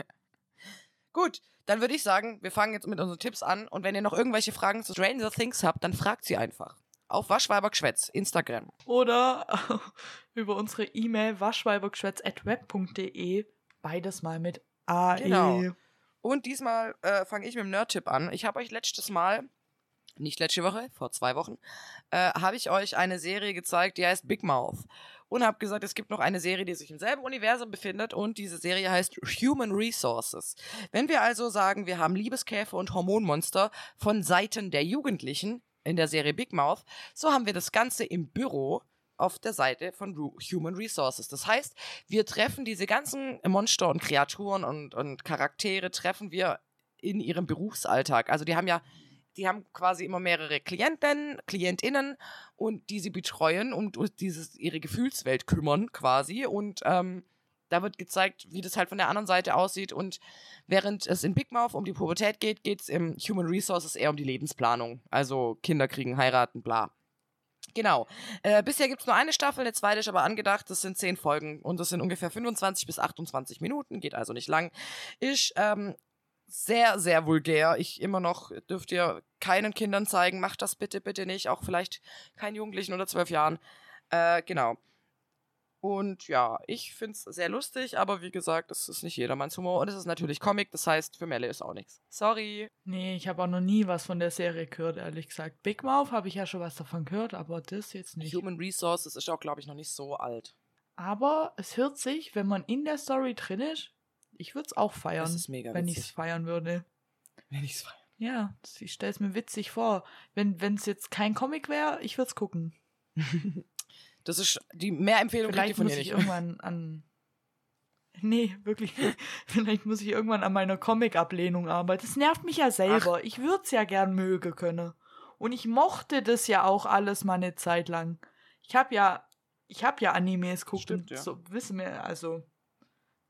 Gut, dann würde ich sagen, wir fangen jetzt mit unseren Tipps an und wenn ihr noch irgendwelche Fragen zu Stranger Things habt, dann fragt sie einfach. Auf Waschweibergschwätz, Instagram. Oder [laughs] über unsere E-Mail waschweibergschwätz.web.de. Beides mal mit AE. Genau. Und diesmal äh, fange ich mit dem Nerd-Tipp an. Ich habe euch letztes Mal, nicht letzte Woche, vor zwei Wochen, äh, habe ich euch eine Serie gezeigt, die heißt Big Mouth. Und habe gesagt, es gibt noch eine Serie, die sich im selben Universum befindet und diese Serie heißt Human Resources. Wenn wir also sagen, wir haben Liebeskäfer und Hormonmonster von Seiten der Jugendlichen in der Serie Big Mouth, so haben wir das Ganze im Büro auf der Seite von Human Resources. Das heißt, wir treffen diese ganzen Monster und Kreaturen und, und Charaktere, treffen wir in ihrem Berufsalltag. Also die haben ja, die haben quasi immer mehrere Klienten, KlientInnen und die sie betreuen und um dieses, ihre Gefühlswelt kümmern quasi. Und ähm, da wird gezeigt, wie das halt von der anderen Seite aussieht. Und während es in Big Mouth um die Pubertät geht, geht es im Human Resources eher um die Lebensplanung. Also Kinder kriegen, heiraten, bla. Genau. Äh, bisher gibt es nur eine Staffel, eine zweite ist aber angedacht. Das sind zehn Folgen und das sind ungefähr 25 bis 28 Minuten, geht also nicht lang. Ist ähm, sehr, sehr vulgär. Ich immer noch dürft ihr keinen Kindern zeigen. Macht das bitte, bitte nicht. Auch vielleicht keinen Jugendlichen unter zwölf Jahren. Äh, genau. Und ja, ich finde es sehr lustig, aber wie gesagt, es ist nicht jedermanns Humor und es ist natürlich Comic, das heißt, für Melle ist auch nichts. Sorry. Nee, ich habe auch noch nie was von der Serie gehört, ehrlich gesagt. Big Mouth habe ich ja schon was davon gehört, aber das jetzt nicht. Human Resources ist auch, glaube ich, noch nicht so alt. Aber es hört sich, wenn man in der Story drin ist, ich würde es auch feiern, Das ist mega wenn ich es feiern würde. Wenn ich's feier. Ja, das- ich stelle es mir witzig vor. Wenn es jetzt kein Comic wäre, ich würde es gucken. [laughs] Das ist die mehr Empfehlung kriegt ihr Vielleicht von muss ich nicht. irgendwann an. [laughs] Nee, wirklich. [laughs] Vielleicht muss ich irgendwann an meiner Comic-Ablehnung arbeiten. Das nervt mich ja selber. Ich würde es ja gern mögen können. Und ich mochte das ja auch alles mal eine Zeit lang. Ich habe ja, ich habe ja Animes geguckt Stimmt, und ja. so wissen wir, also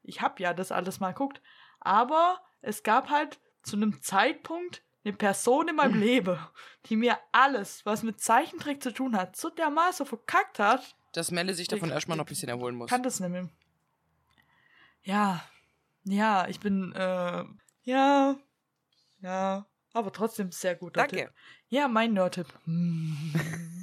ich habe ja das alles mal geguckt. Aber es gab halt zu einem Zeitpunkt eine Person in meinem Leben, die mir alles, was mit Zeichentrick zu tun hat, so dermaßen verkackt hat. Dass Melle sich davon erstmal noch ein bisschen erholen muss. Kann das nicht mehr. Ja, ja, ich bin, äh, ja, ja, aber trotzdem sehr guter Danke. Tipp. Ja, mein Nerd-Tipp. Hm.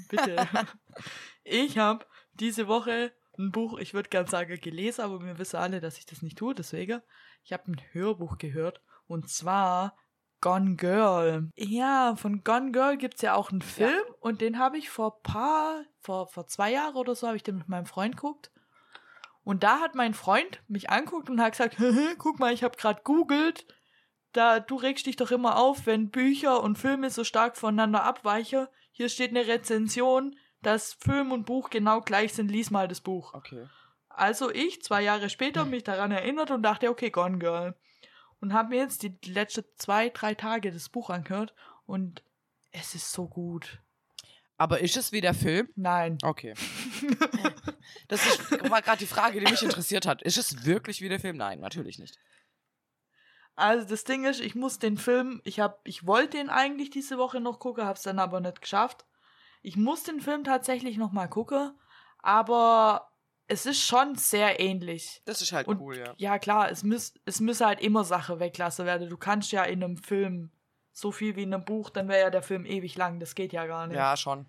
bitte. [laughs] ich habe diese Woche ein Buch, ich würde gern sagen gelesen, aber wir wissen alle, dass ich das nicht tue, deswegen. Ich habe ein Hörbuch gehört und zwar Gone Girl. Ja, von Gone Girl gibt's ja auch einen Film ja. und den habe ich vor paar, vor, vor zwei Jahren oder so, habe ich den mit meinem Freund geguckt. Und da hat mein Freund mich anguckt und hat gesagt, [laughs] guck mal, ich habe gerade googelt, da du regst dich doch immer auf, wenn Bücher und Filme so stark voneinander abweichen. Hier steht eine Rezension, dass Film und Buch genau gleich sind, lies mal das Buch. Okay. Also ich, zwei Jahre später, mich daran erinnert und dachte, okay, Gone Girl und habe mir jetzt die letzten zwei, drei Tage das Buch angehört und es ist so gut. Aber ist es wie der Film? Nein. Okay. [laughs] das ist, war gerade die Frage, die mich interessiert hat. Ist es wirklich wie der Film? Nein, natürlich nicht. Also das Ding ist, ich muss den Film, ich habe, ich wollte den eigentlich diese Woche noch gucken, habe es dann aber nicht geschafft. Ich muss den Film tatsächlich noch mal gucken, aber es ist schon sehr ähnlich. Das ist halt und, cool, ja. Ja, klar, es, müß, es müsse halt immer Sache weglassen werden. Du kannst ja in einem Film so viel wie in einem Buch, dann wäre ja der Film ewig lang. Das geht ja gar nicht. Ja, schon.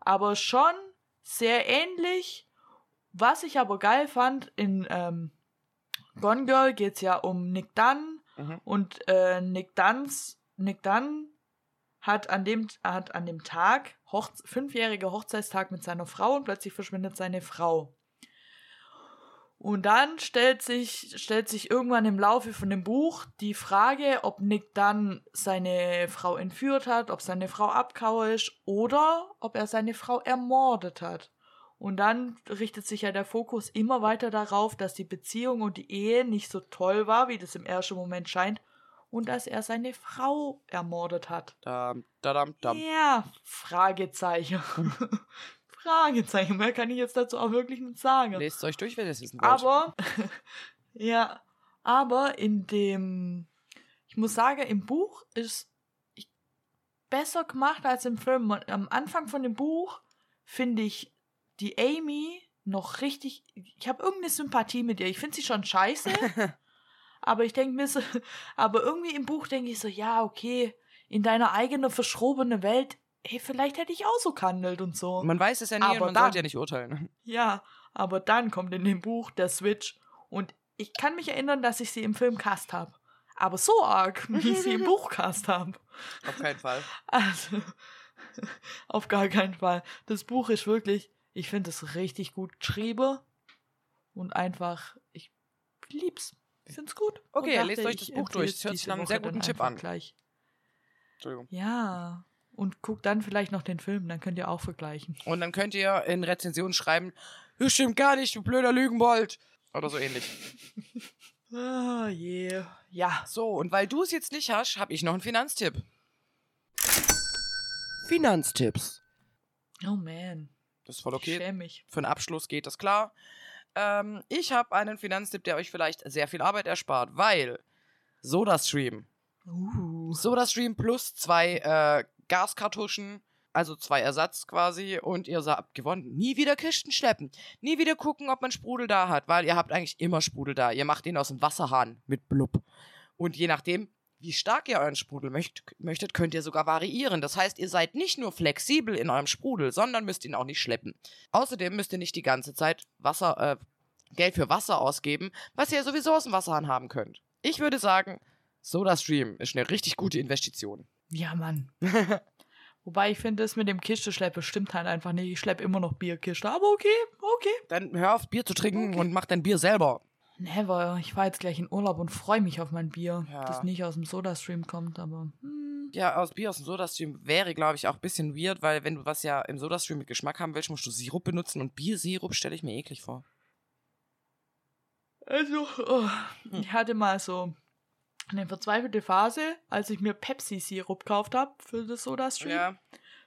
Aber schon sehr ähnlich. Was ich aber geil fand, in ähm, Gone Girl geht es ja um Nick Dunn. Mhm. Und äh, Nick Dunns, Nick Dunn hat an dem, hat an dem Tag, Hochze fünfjähriger Hochzeitstag mit seiner Frau und plötzlich verschwindet seine Frau. Und dann stellt sich, stellt sich irgendwann im Laufe von dem Buch die Frage, ob Nick dann seine Frau entführt hat, ob seine Frau abkauer ist oder ob er seine Frau ermordet hat. Und dann richtet sich ja der Fokus immer weiter darauf, dass die Beziehung und die Ehe nicht so toll war, wie das im ersten Moment scheint, und dass er seine Frau ermordet hat. Dam, dadam, dam. Ja, Fragezeichen. [laughs] Fragezeichen. Mehr kann ich jetzt dazu auch wirklich nicht sagen. Lest euch durch, wenn ihr es wissen wollt. Aber, [laughs] ja, aber in dem, ich muss sagen, im Buch ist besser gemacht als im Film. Am Anfang von dem Buch finde ich die Amy noch richtig, ich habe irgendeine Sympathie mit ihr. Ich finde sie schon scheiße. [laughs] aber ich denke mir so, [laughs] aber irgendwie im Buch denke ich so, ja, okay, in deiner eigenen verschrobenen Welt hey, vielleicht hätte ich auch so gehandelt und so. Man weiß es ja nie aber und man dann, sollte ja nicht urteilen. [laughs] Ja, aber dann kommt in dem Buch der Switch und ich kann mich erinnern, dass ich sie im Film cast habe. Aber so arg, [laughs] wie ich sie im [laughs] Buch cast habe. Auf keinen Fall. Also, auf gar keinen Fall. Das Buch ist wirklich, ich finde es richtig gut geschrieben und einfach, ich lieb's. Ich find's gut. Okay, lest euch das Buch durch. Das hört sich nach einem sehr guten Tipp an. Gleich. Entschuldigung. Ja und guckt dann vielleicht noch den Film, dann könnt ihr auch vergleichen. Und dann könnt ihr in Rezensionen schreiben, das stimmt gar nicht, du blöder Lügenbold. Oder so ähnlich. [laughs] ah, je. Ja. So, und weil du es jetzt nicht hast, habe ich noch einen Finanztipp. Finanztipps. Oh man. Das ist voll okay. Ich schäme mich. Für einen Abschluss geht das klar. Ähm, ich habe einen Finanztipp, der euch vielleicht sehr viel Arbeit erspart, weil SodaStream. Uh. SodaStream plus zwei äh, Gaskartuschen, also zwei Ersatz quasi, und ihr habt gewonnen. Nie wieder Kisten schleppen. Nie wieder gucken, ob man Sprudel da hat, weil ihr habt eigentlich immer Sprudel da. Ihr macht ihn aus dem Wasserhahn mit Blub. Und je nachdem, wie stark ihr euren Sprudel möcht möchtet, könnt ihr sogar variieren. Das heißt, ihr seid nicht nur flexibel in eurem Sprudel, sondern müsst ihn auch nicht schleppen. Außerdem müsst ihr nicht die ganze Zeit Wasser, äh, Geld für Wasser ausgeben, was ihr sowieso aus dem Wasserhahn haben könnt. Ich würde sagen, SodaStream ist eine richtig gute Investition. Ja, Mann. [laughs] Wobei ich finde, das mit dem Kiste stimmt halt einfach nicht. Ich schleppe immer noch Bierkiste. Aber okay, okay. Dann hör auf, Bier zu trinken okay. und mach dein Bier selber. Never. Ich fahre jetzt gleich in Urlaub und freue mich auf mein Bier, ja. das nicht aus dem Sodastream kommt, aber. Hm. Ja, aus Bier aus dem Sodastream wäre, glaube ich, auch ein bisschen weird, weil wenn du was ja im Sodastream mit Geschmack haben willst, musst du Sirup benutzen und Biersirup stelle ich mir eklig vor. Also, oh, hm. ich hatte mal so eine verzweifelte Phase, als ich mir Pepsi-Sirup gekauft habe für das Soda-Stream. Ja.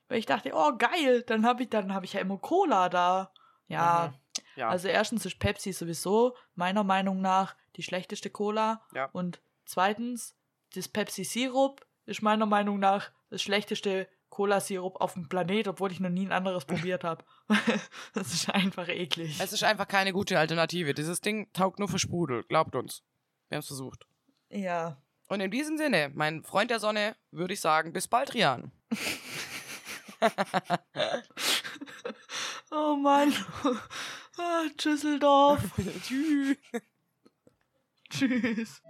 Weil ich dachte, oh geil, dann habe ich, dann ich ja immer Cola da. Ja. Mhm. ja. Also erstens ist Pepsi sowieso meiner Meinung nach die schlechteste Cola. Ja. Und zweitens, das Pepsi-Sirup ist meiner Meinung nach das schlechteste Cola-Sirup auf dem Planet, obwohl ich noch nie ein anderes [laughs] probiert habe. [laughs] das ist einfach eklig. Es ist einfach keine gute Alternative. Dieses Ding taugt nur für Sprudel. Glaubt uns. Wir haben es versucht. Ja. Und in diesem Sinne, mein Freund der Sonne, würde ich sagen, bis bald, Rian. [laughs] oh Mann. Ah, Tschüsseldorf. [laughs] Tschüss. Tschüss.